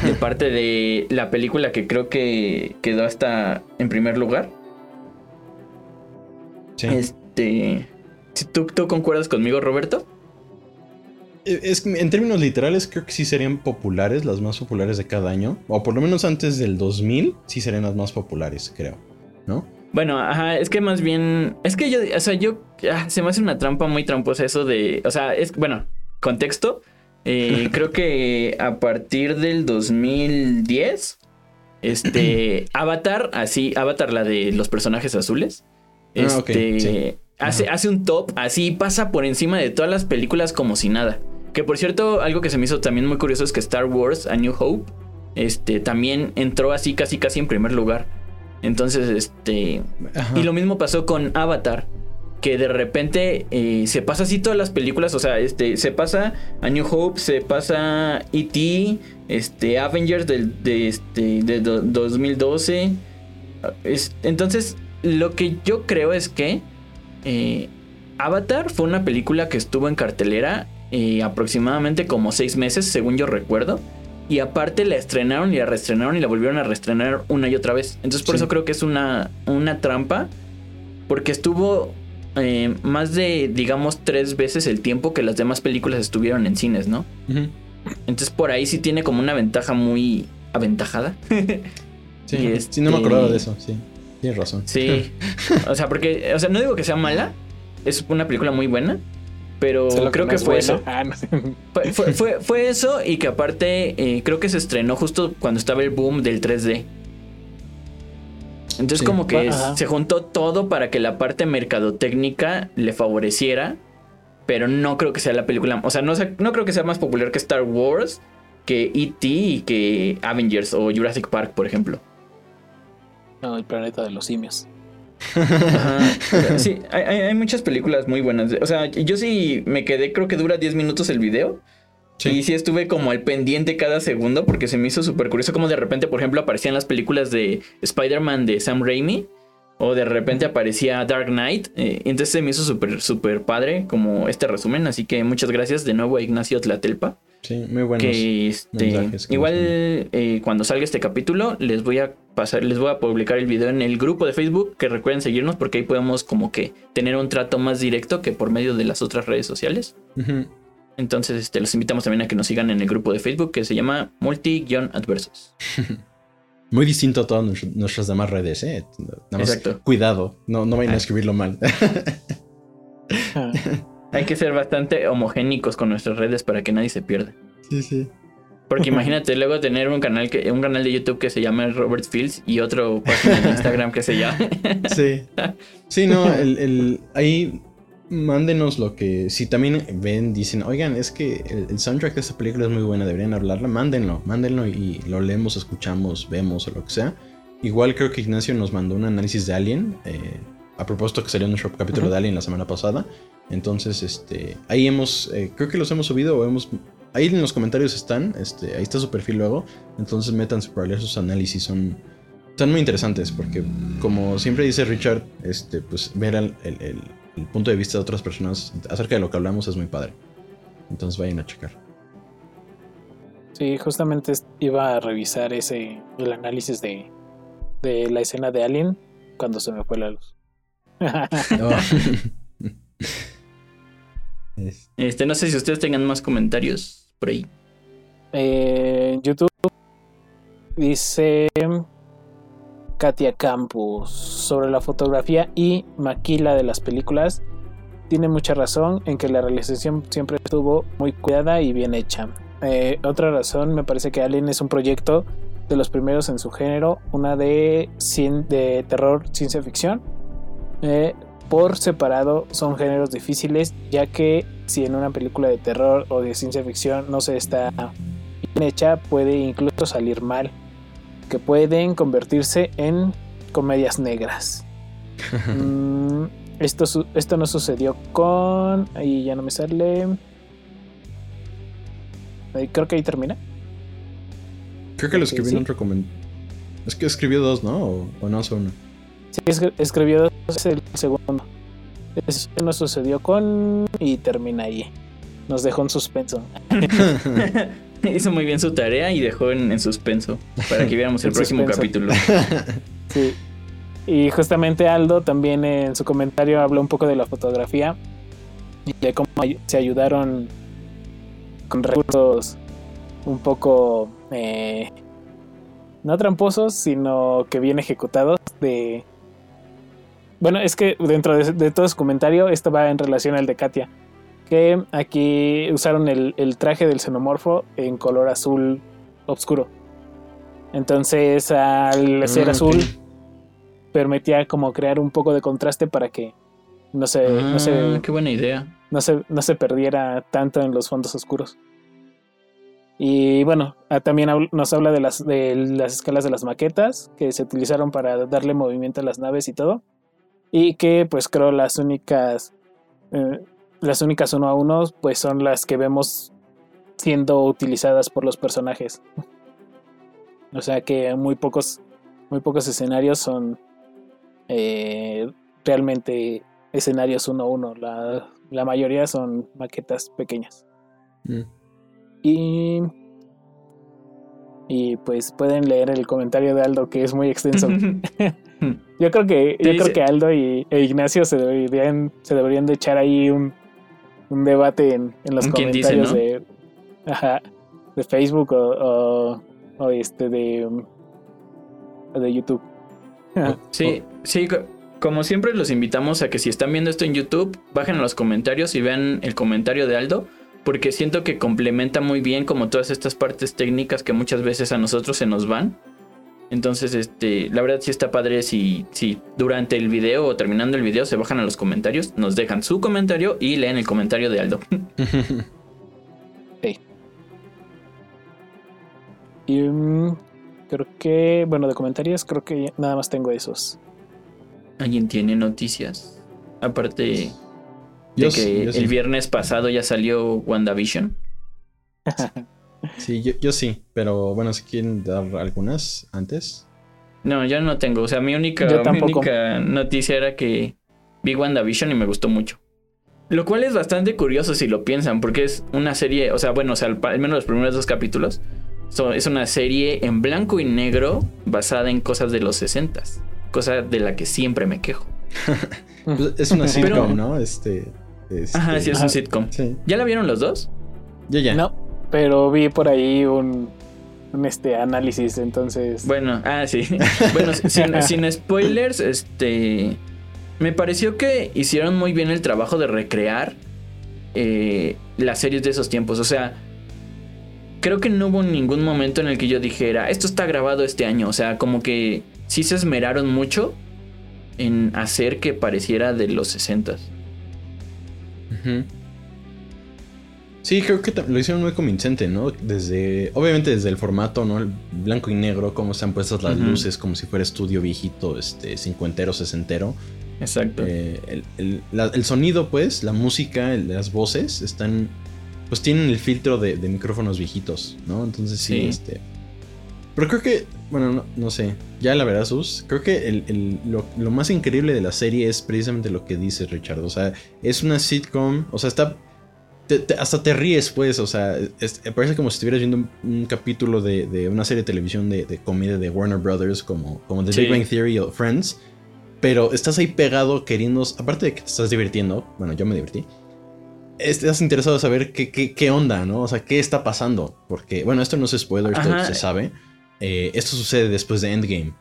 de *laughs* parte de la película que creo que quedó hasta en primer lugar. Sí. Este, si ¿tú, ¿tú concuerdas conmigo, Roberto? Eh, Es en términos literales, creo que sí serían populares, las más populares de cada año. O por lo menos antes del 2000, sí serían las más populares, creo. ¿No? Bueno, ajá, es que más bien. Es que yo, o sea, yo. ah, se me hace una trampa muy tramposa eso de. O sea, es. Bueno, contexto. Eh, creo que a partir del 2010. Este. *clears throat* Avatar, así. Avatar, la de los personajes azules. Ah, Este. sí. Hace, hace un top, así pasa por encima de todas las películas como si nada. Que por cierto, algo que se me hizo también muy curioso es que Star Wars, A New Hope, este, también entró así casi casi en primer lugar. Entonces, este. Ajá. Y lo mismo pasó con Avatar. Que de repente eh, se pasa así todas las películas. O sea, este, se pasa A New Hope, se pasa E.T., este, Avengers del, de, este, de do- 2012. Es- entonces, lo que yo creo es que eh, Avatar fue una película que estuvo en cartelera eh, aproximadamente como seis meses, según yo recuerdo. Y aparte la estrenaron y la reestrenaron y la volvieron a reestrenar una y otra vez. Entonces por Sí. eso creo que es una, una trampa. Porque estuvo eh, más de, digamos, tres veces el tiempo que las demás películas estuvieron en cines, ¿no? Entonces por ahí sí tiene como una ventaja muy aventajada. *laughs* Sí, Y sí, no me este- acordaba de eso, sí. Tienes razón. Sí. *laughs* o sea, porque, o sea, no digo que sea mala. Es una película muy buena. Pero creo que fue buena. eso. Ah, no sé. Fue, fue- fue- fue eso y que aparte eh, creo que se estrenó justo cuando estaba el boom del 3D. Entonces Sí. como que Ajá. se juntó todo para que la parte mercadotécnica le favoreciera. Pero no creo que sea la película. O sea, no, no creo que sea más popular que Star Wars, que E.T. y que Avengers o Jurassic Park, por ejemplo. No, el planeta de los simios. Ajá. Sí, hay, hay- hay muchas películas muy buenas. O sea, yo sí me quedé, creo que dura 10 minutos el video. Sí. Y sí estuve como al pendiente cada segundo porque se me hizo súper curioso como de repente, por ejemplo, aparecían las películas de Spider-Man de Sam Raimi. O de repente aparecía Dark Knight. eh, entonces se me hizo súper, súper padre como este resumen. Así que muchas gracias de nuevo a Ignacio Tlatelpa. Sí, muy buenos. que este, mensajes que igual eh, cuando salga este capítulo les voy a pasar, les voy a publicar el video en el grupo de Facebook que recuerden seguirnos porque ahí podemos como que tener un trato más directo que por medio de las otras redes sociales. Entonces este, los invitamos también a que nos sigan en el grupo de Facebook que se llama Multi-Adversos. *laughs* Muy distinto a todas nuestras- demás redes, ¿eh? Nada más Exacto. Cuidado, no, no vayan a Ah. escribirlo mal. *laughs* Hay que ser bastante homogénicos con nuestras redes para que nadie se pierda. sí, sí. Porque *laughs* imagínate luego tener un canal que un canal de YouTube que se llama Robert Fields y otro página de Instagram que se llama Sí. Sí, no, el, el- ahí mándenos lo que. Si también ven, dicen, oigan, es que el, el soundtrack de esta película es muy buena, deberían hablarla, mándenlo, mándenlo y lo leemos, escuchamos, vemos o lo que sea. Igual creo que Ignacio nos mandó un análisis de Alien. eh, a propósito que salió nuestro capítulo de Alien la semana pasada. Entonces, este. Ahí hemos. eh, creo que los hemos subido o hemos. Ahí en los comentarios están. Este, ahí está su perfil luego. Entonces métanse para leer sus análisis. Son. Están muy interesantes porque, como siempre dice Richard, este, pues ver el, el- el- el punto de vista de otras personas acerca de lo que hablamos es muy padre. Entonces vayan a checar. Sí, justamente iba a revisar ese el análisis de, de la escena de Alien cuando se me fue la luz. *laughs* Es- *laughs* Este, no sé si ustedes tengan más comentarios por ahí. Eh, en YouTube dice Katia Campos sobre la fotografía y maquila de las películas. Tiene mucha razón en que la realización siempre estuvo muy cuidada y bien hecha. Eh, otra razón, me parece que Alien es un proyecto de los primeros en su género, una de, cien- de terror, ciencia ficción. Eh, por separado son géneros difíciles, ya que si en una película de terror o de ciencia ficción no se está bien hecha, puede incluso salir mal, que pueden convertirse en comedias negras. *laughs* Mm, esto, esto no sucedió con... Ahí ya no me sale... Ahí, creo que ahí termina. Creo que lo escribí sí. en otro comentario. Es que escribió dos, ¿no? O, o no solo uno. Sí, es- escribió es el segundo. Eso no sucedió con... y termina ahí. nos dejó en suspenso. *laughs* *laughs* *laughs* Hizo muy bien su tarea y dejó en, en suspenso para que viéramos el *laughs* próximo capítulo. *laughs* Sí. Y justamente Aldo también en su comentario habló un poco de la fotografía y de cómo se ayudaron con recursos un poco eh, no tramposos, sino que bien ejecutados. De bueno, es que dentro de, de todo su comentario, esto va en relación al de Katia. Que aquí usaron el, el traje del xenomorfo en color azul oscuro. Entonces, al ser Ah, azul, permitía como crear un poco de contraste para que no se, no Ah, se, qué buena idea. no se, no se perdiera tanto en los fondos oscuros. Y bueno, ah, también nos habla de las, de las escalas de las maquetas que se utilizaron para darle movimiento a las naves y todo. Y que pues creo las únicas, eh, las únicas uno a uno pues son las que vemos siendo utilizadas por los personajes. O sea que muy pocos, muy pocos escenarios son eh, realmente escenarios uno a uno. La, la mayoría son maquetas pequeñas. Mm. Y. Y pues pueden leer el comentario de Aldo que es muy extenso. *laughs* yo creo que, yo creo que Aldo y, e Ignacio se deberían, se deberían de echar ahí un, un debate en, en los dice, comentarios ¿no? de, ajá, de Facebook o, o, o este de, de YouTube. Sí, sí, co- como siempre los invitamos a que si están viendo esto en YouTube, bajen a los comentarios y vean el comentario de Aldo, porque siento que complementa muy bien como todas estas partes técnicas que muchas veces a nosotros se nos van. Entonces, este, la verdad sí está padre si, si durante el video o terminando el video se bajan a los comentarios, nos dejan su comentario y leen el comentario de Aldo. *laughs* Y mm, creo que, bueno, de comentarios, creo que nada más tengo esos. ¿Alguien tiene noticias? Aparte de Yo que sí, sí. el viernes pasado ya salió WandaVision. *laughs* Sí, yo, yo sí, pero bueno, si quieren dar algunas antes. No, yo no tengo. O sea, mi única, mi noticia era que vi WandaVision y me gustó mucho. Lo cual es bastante curioso si lo piensan, porque es una serie, o sea, bueno, o sea, al, al menos los primeros dos capítulos, so- es una serie en blanco y negro basada en cosas de los 60 cosa de la que siempre me quejo. *laughs* Pues, es una sitcom, Pero- ¿no? Este. este- Ajá, sí, es un sitcom. Sí. ¿Ya la vieron los dos? Yo ya. No, pero vi por ahí un, un este análisis, entonces. Bueno, ah, sí. *laughs* Bueno, sin, sin spoilers, este. Me pareció que hicieron muy bien el trabajo de recrear eh, las series de esos tiempos. O sea, creo que no hubo ningún momento en el que yo dijera, esto está grabado este año. O sea, como que sí se esmeraron mucho en hacer que pareciera de los 60 Ujú. Sí, creo que lo hicieron muy convincente, ¿no? Desde, obviamente desde el formato, ¿no? El blanco y negro, cómo están puestas las luces, como si fuera estudio viejito, este, cincuentero, sesentero. Exacto. Eh, el, el- la- el sonido, pues, la música, el- las voces, están, pues tienen el filtro de, de micrófonos viejitos, ¿no? Entonces sí, Sí. este... Pero creo que, bueno, no, no sé, ya la verdad, Sus, creo que lo más increíble de la serie es precisamente lo que dice Richard, o sea, es una sitcom, o sea, está... te- te- hasta te ríes, pues, o sea, es- parece como si estuvieras viendo un, un capítulo de, de una serie de televisión de, de comedia de Warner Brothers, como, como The Sí. Big Bang Theory o Friends, pero estás ahí pegado queriendo, aparte de que te estás divirtiendo, bueno, yo me divertí, estás interesado en saber qué, qué, qué onda, ¿no? O sea, qué está pasando, porque, bueno, esto no es spoiler, esto se sabe, Eh, esto sucede después de Endgame,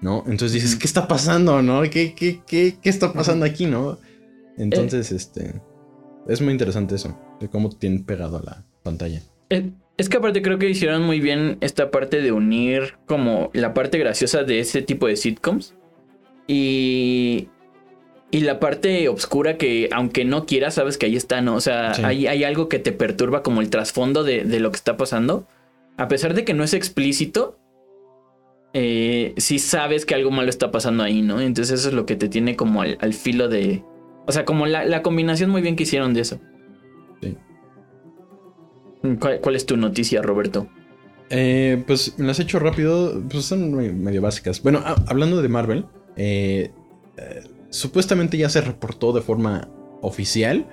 ¿no? Entonces dices. ¿qué está pasando, no? ¿Qué, qué, qué, qué está pasando aquí, no? Entonces, este... Es muy interesante eso, de cómo tienen pegado a la pantalla. Es, es que aparte creo que hicieron muy bien esta parte de unir como la parte graciosa de ese tipo de sitcoms y, y la parte oscura que aunque no quieras sabes que ahí está, ¿no? O sea, Sí. hay, hay algo que te perturba como el trasfondo de, de lo que está pasando. A pesar de que no es explícito, eh, sí sabes que algo malo está pasando ahí, ¿no? Entonces eso es lo que te tiene como al, al filo de... O sea, como la, la combinación muy bien que hicieron de eso. Sí. ¿Cuál, cuál es tu noticia, Roberto? Eh, pues me las he hecho rápido, pues son medio básicas. Bueno, hablando de Marvel, eh, eh, supuestamente ya se reportó de forma oficial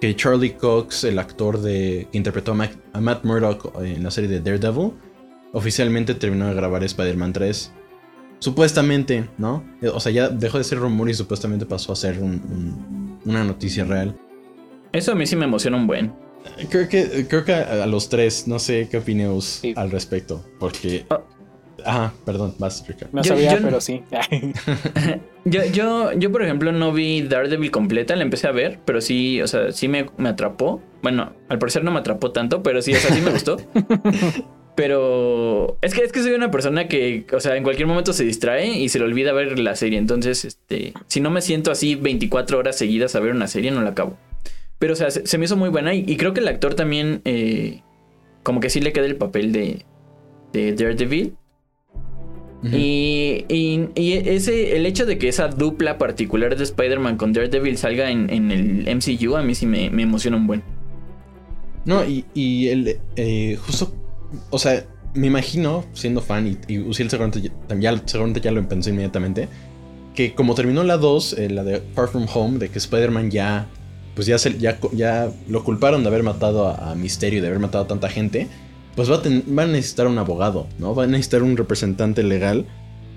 que Charlie Cox, el actor de, que interpretó a, Mac- a Matt Murdock en la serie de Daredevil, oficialmente terminó de grabar Spider-Man 3. Supuestamente, ¿no? Eh, O sea, ya dejó de ser rumor y supuestamente pasó a ser un- un- una noticia real. Eso a mí sí me emociona un buen. Creo que, creo que a, a los tres, no sé qué opinamos Sí. al respecto. Porque. Ah. Ajá, perdón, vas, Richard. No Yo- sabía, yo- pero sí. *laughs* Yo, yo, yo, por ejemplo, no vi Daredevil completa, la empecé a ver, pero sí, o sea, sí me, me atrapó. Bueno, al parecer no me atrapó tanto, pero sí, o sea, sí me gustó. *laughs* Pero es que es que soy una persona que, o sea, en cualquier momento se distrae y se le olvida ver la serie. Entonces, este, si no me siento así 24 horas seguidas a ver una serie, no la acabo. Pero, o sea, se, se me hizo muy buena y, y creo que el actor también, eh, como que sí le queda el papel de, de Daredevil. Y- y ese, el hecho de que esa dupla particular de Spider-Man con Daredevil salga en, en el MCU, a mí sí me, me emociona un buen. No, y, y el. eh, justo. O sea, me imagino, siendo fan, y, y Uciel seguramente ya, seguramente ya lo pensó inmediatamente. Que como terminó la 2, eh, la de Far From Home, de que Spider-Man ya. Pues ya, se, ya, ya lo culparon de haber matado a, a Misterio, de haber matado a tanta gente. Pues va a, va a necesitar un abogado, ¿no? Va a necesitar un representante legal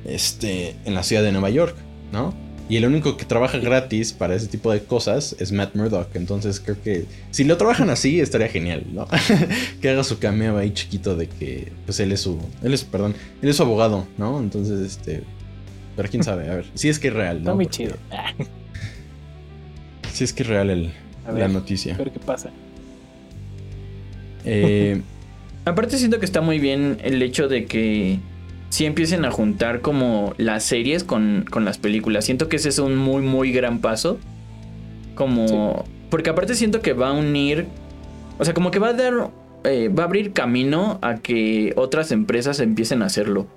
este, en la ciudad de Nueva York, ¿no? Y el único que trabaja gratis para ese tipo de cosas es Matt Murdock. Entonces creo que si lo trabajan así estaría genial, ¿no? *laughs* que haga su cameo ahí chiquito de que pues él es su él es perdón, él es su abogado, ¿no? Entonces este pero quién sabe, a ver, si es que es real, Está ¿no? muy Porque chido. Si es que es real el- A la ver. noticia. A ver qué pasa. Eh, *laughs* Aparte siento que está muy bien el hecho de que sí empiecen a juntar como las series con, con las películas. Siento que ese es un muy, muy gran paso. Como... Porque aparte siento que va a unir... O sea, como que va a dar... eh, va a abrir camino a que otras empresas empiecen a hacerlo.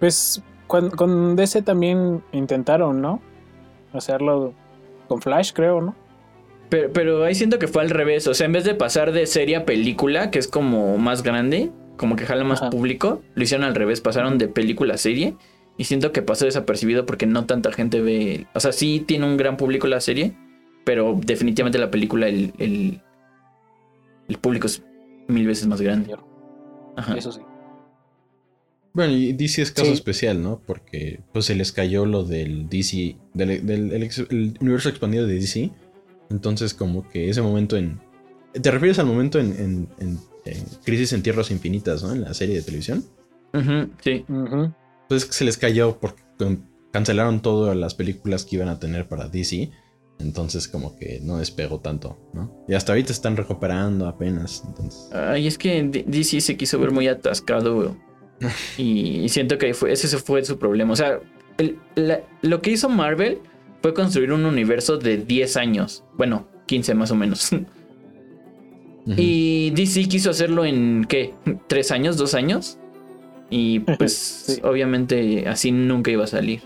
Pues con, con DC también intentaron, ¿no? Hacerlo con Flash, creo, ¿no? Pero, pero ahí siento que fue al revés. O sea, en vez de pasar de serie a película, que es como más grande, como que jala más Ajá. público, lo hicieron al revés. Pasaron de película a serie. Y siento que pasó desapercibido porque no tanta gente ve. O sea, sí tiene un gran público la serie. Pero definitivamente la película, el, el, el público es mil veces más grande. Ajá. Eso sí. bueno, y DC es caso Sí. especial, ¿no? Porque pues se les cayó lo del DC, del, del- el universo expandido de DC. Entonces como que ese momento en... ¿Te refieres al momento en, en- en- en Crisis en Tierras Infinitas, ¿no? En la serie de televisión. Sí. Pues se les cayó porque cancelaron todas las películas que iban a tener para DC. Entonces como que no despegó tanto, ¿no? Y hasta ahorita están recuperando apenas. Entonces... Ay, es que DC se quiso ver muy atascado. *laughs* y, y siento que fue, ese fue su problema. O sea, el- la- lo que hizo Marvel fue construir un universo de 10 años. Bueno, 15 más o menos. *laughs* y DC quiso hacerlo en, ¿qué? ¿Tres años? ¿Dos años? Y *laughs* pues Sí. obviamente así nunca iba a salir.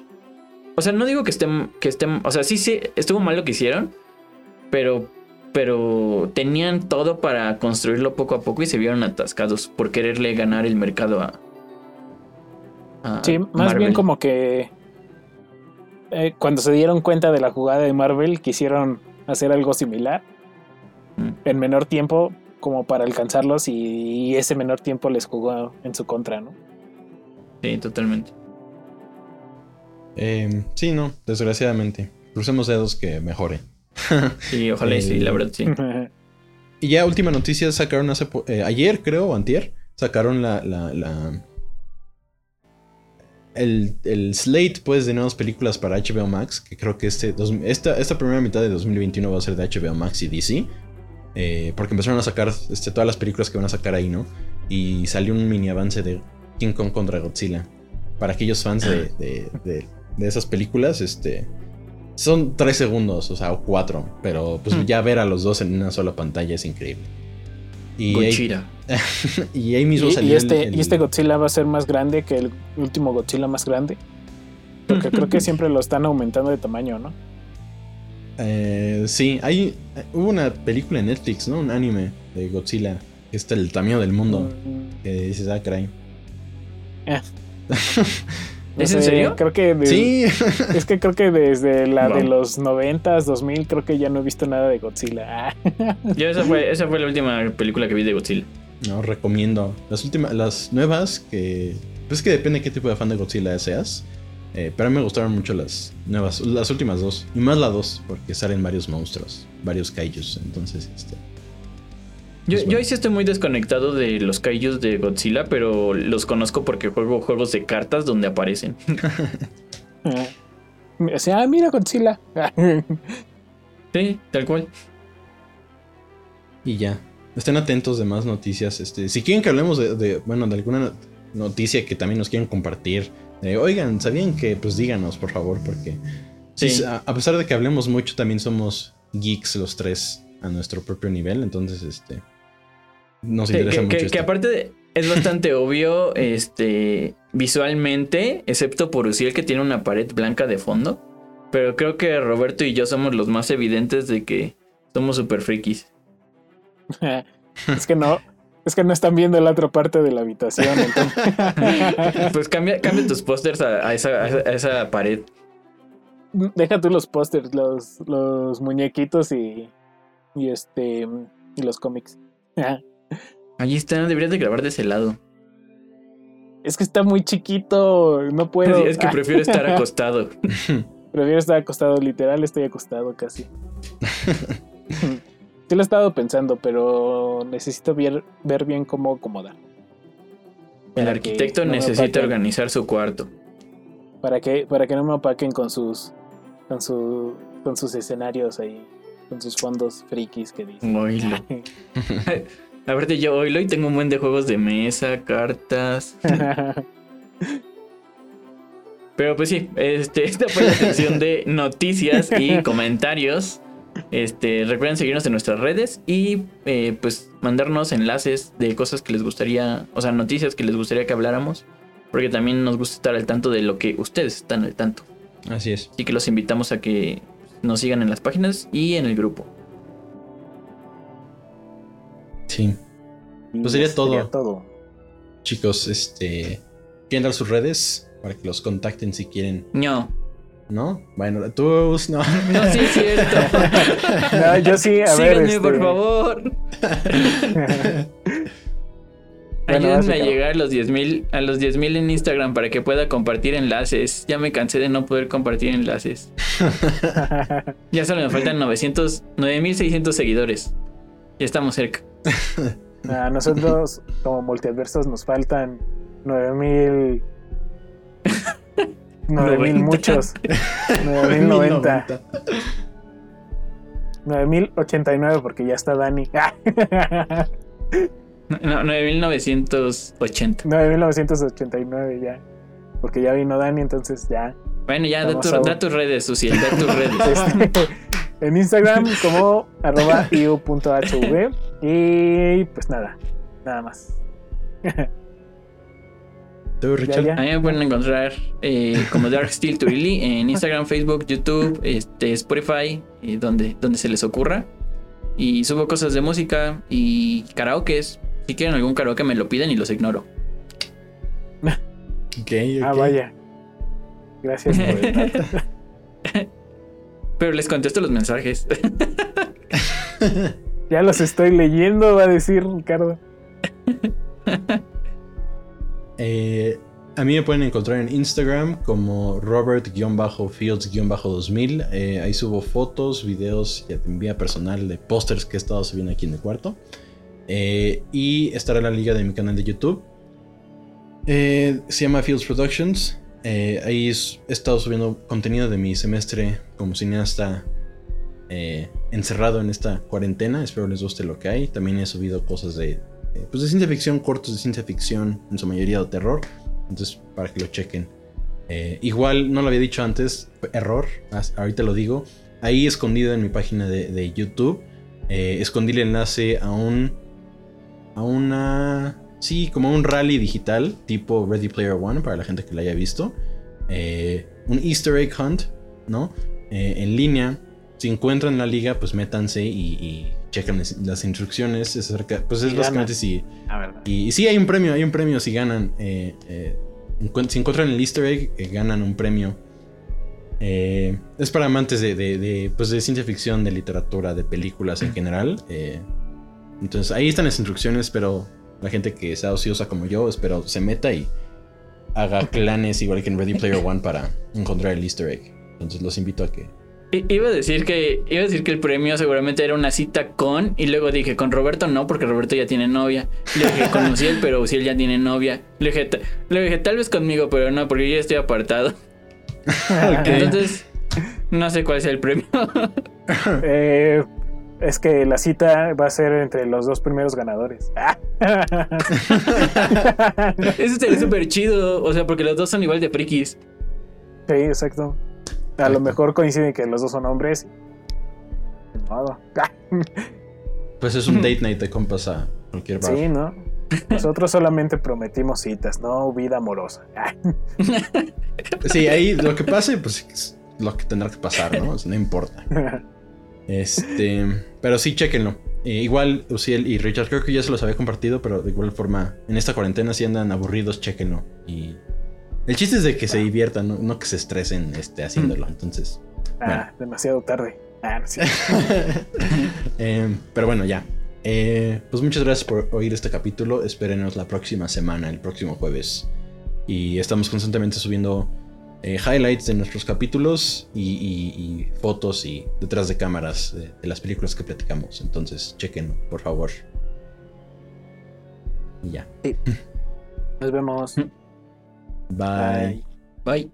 O sea, no digo que estén, que estén, o sea, sí, sí, estuvo mal lo que hicieron, pero, pero tenían todo para construirlo poco a poco y se vieron atascados por quererle ganar el mercado a... a Sí, más Marvel. bien como que eh, cuando se dieron cuenta de la jugada de Marvel quisieron hacer algo similar. En menor tiempo como para alcanzarlos y, ese menor tiempo les jugó en su contra, ¿no? Sí, totalmente. Eh, sí, no, desgraciadamente. Crucemos dedos que mejore. *laughs* Sí, ojalá y sí, la verdad sí. *laughs* Y ya última noticia, sacaron hace po- eh, ayer, creo, o antier, sacaron la, la, la- el, el slate, pues, de nuevas películas para HBO Max, que creo que este, dos- esta, esta primera mitad de 2021 va a ser de HBO Max y DC, eh, porque empezaron a sacar este, todas las películas que van a sacar ahí, ¿no? Y salió un mini avance de King Kong contra Godzilla. Para aquellos fans de, de- de- de esas películas, este... Son tres segundos, o sea, o cuatro. Pero pues Hmm. ya ver a los dos en una sola pantalla es increíble. Y ahí, *laughs* y ahí mismo Y, salió y el- este, el- y este Godzilla va a ser más grande que el último Godzilla más grande. Porque creo que *laughs* siempre lo están aumentando de tamaño, ¿no? Eh, sí, hay, hubo una película en Netflix, ¿no? Un anime de Godzilla. Que está el tamaño del mundo. Que dices, ah, caray. eh, No *laughs* ¿Es en serio? Creo que de- Sí, *laughs* es que creo que desde la de los 90s, 2000, creo que ya no he visto nada de Godzilla. *laughs* Yo esa fue, esa fue la última película que vi de Godzilla. no, recomiendo. Las últimas, las nuevas que... Pues es que depende de qué tipo de fan de Godzilla seas. Eh, pero a mí me gustaron mucho las nuevas, las últimas dos. Y más la dos, porque salen varios monstruos, varios kaijus. Entonces, este... Yo, Pues yo bueno. ahí sí estoy muy desconectado de los kaijus de Godzilla, pero los conozco porque juego juegos de cartas donde aparecen. *laughs* O sea, ah, mira Godzilla. *laughs* Sí, tal cual. Y ya. Estén atentos de más noticias. Este, si quieren que hablemos de, de, bueno, de alguna no- noticia que también nos quieran compartir. Eh, oigan, ¿sabían que? Pues díganos, por favor, porque sí, Sí. a, a pesar de que hablemos mucho, también somos geeks los tres a nuestro propio nivel. Entonces, este, nos Que, interesa que- mucho. que- esto. que aparte de- es bastante *laughs* obvio este, visualmente, excepto por Uciel que tiene una pared blanca de fondo. Pero creo que Roberto y yo somos los más evidentes de que somos super frikis. *laughs* es que no. Es que no están viendo la otra parte de la habitación. entonces- *laughs* Pues cambia, cambia tus pósters a, a esa, a esa- pared. Deja tú los pósters, los, los muñequitos y, y este y los cómics. Allí está, deberías de grabar de ese lado. Es que está muy chiquito, no puedo. es que Ah, prefiero estar *laughs* acostado. prefiero estar acostado, literal, estoy acostado casi. *laughs* sí lo he estado pensando, pero necesito ver, ver bien cómo acomodar. El arquitecto no necesita organizar su cuarto. Para que, para que no me opaquen con sus con su con sus escenarios ahí, con sus fondos frikis que dicen. Oílo. A ver, yo hoy hoy tengo un buen de juegos de mesa, cartas. *laughs* Pero pues sí, este, *laughs* esta fue la sección de noticias y *laughs* comentarios. Este, recuerden seguirnos en nuestras redes y eh, pues mandarnos enlaces de cosas que les gustaría, o sea, noticias que les gustaría que habláramos. Porque también nos gusta estar al tanto de lo que ustedes están al tanto. Así es. Así que los invitamos a que nos sigan en las páginas y en el grupo. Sí. Pues sería todo. todo. Chicos, este. ¿Quieren dar sus redes? Para que los contacten si quieren. No, ¿No? Bueno, tú, no. *laughs* no, sí es cierto. No, yo sí, a ver. Este, por favor. *laughs* Bueno, Ayúdenme a llegar a los 10.000 a los 10.000 en Instagram para que pueda compartir enlaces. Ya me cansé de no poder compartir enlaces. *laughs* Ya solo me faltan 900 9600 seguidores. Ya estamos cerca. A nosotros, como multiversos, nos faltan 9000. 9000 90. muchos. 9090. 9089, *laughs* porque ya está Dani. *laughs* No, 9980. 9989 ya. Porque ya vino Dani, entonces ya. Bueno, ya da, tu- tus redes, Suciel, da tus redes. *laughs* Este, en Instagram como arroba iu.hv. Y pues nada, nada más. Tú, Richard. ya. A mí me pueden encontrar eh, como Dark Steel Turili en Instagram, Facebook, YouTube, este, Spotify, eh, donde, donde se les ocurra. Y subo cosas de música y karaokes. Si quieren algún karaoke me lo piden y los ignoro. *laughs* Ok, Ah, vaya. Gracias por el. Pero les contesto los mensajes. Ya los estoy leyendo, va a decir Ricardo. *laughs* Eh, a mí me pueden encontrar en Instagram como Robert-Fields-2000. Eh, ahí subo fotos, videos y envía personal de pósters que he estado subiendo aquí en el cuarto. Eh, y estará la liga de mi canal de YouTube. Se llama Fields Productions. Ahí he estado subiendo contenido de mi semestre como cineasta encerrado en esta cuarentena. Espero les guste lo que hay. También he subido cosas de, eh, pues de ciencia ficción, cortos de ciencia ficción, en su mayoría de terror. Entonces, para que lo chequen. Eh, igual, no lo había dicho antes, error, ahorita lo digo. Ahí escondido en mi página de, de YouTube, eh, escondí el enlace a un. a una. Sí, como un rally digital, tipo Ready Player One, para la gente que lo haya visto. Un Easter egg hunt, ¿no? En línea. Si encuentran la liga, pues métanse y chequen las- instrucciones. Es acerca- pues es Y básicamente si. Ah, verdad. Y, y sí, hay un premio, hay un premio si ganan. eh, eh, si encuentran el easter egg, eh, ganan un premio. Es para amantes de, de- de, pues de ciencia ficción, de literatura, de películas en general. entonces ahí están las instrucciones, pero la gente que sea ociosa como yo, espero se meta y haga *laughs* clanes igual que en Ready Player One para encontrar el easter egg. Entonces los invito a que... I- Iba a decir que iba a decir que el premio seguramente era una cita con y luego dije con Roberto no porque Roberto ya tiene novia. Le dije con Uciel, *laughs* pero Uciel ya tiene novia. Le dije, le dije tal vez conmigo, pero no porque yo ya estoy apartado. *laughs* Entonces no sé cuál sea el premio. *laughs* Eh, es que la cita va a ser entre los dos primeros ganadores. Eso sería súper chido, o sea, porque los dos son igual de frikis. Sí, exacto. A lo mejor coincide que los dos son hombres. Modo. *laughs* Pues es un date night de compas a cualquier bar. Sí, ¿no? Nosotros solamente prometimos citas, no vida amorosa. *laughs* Sí, ahí lo que pase, pues es lo que tendrá que pasar, ¿no? No importa. Este, pero sí, chéquenlo. Eh, igual Uciel y Richard creo que ya se los había compartido, pero de igual forma, en esta cuarentena si andan aburridos, chéquenlo. Y el chiste es de que se diviertan, no, no que se estresen este, haciéndolo. Entonces, Ah, demasiado tarde. Ah, no cierto. *laughs* eh, pero bueno, ya. Eh, pues muchas gracias por oír este capítulo. Espérenos la próxima semana, el próximo jueves. Y estamos constantemente subiendo eh, highlights de nuestros capítulos y, y- y fotos y detrás de cámaras de, de las películas que platicamos. Entonces, chequen, por favor. Y ya. *laughs* Nos vemos. バイ。バイ。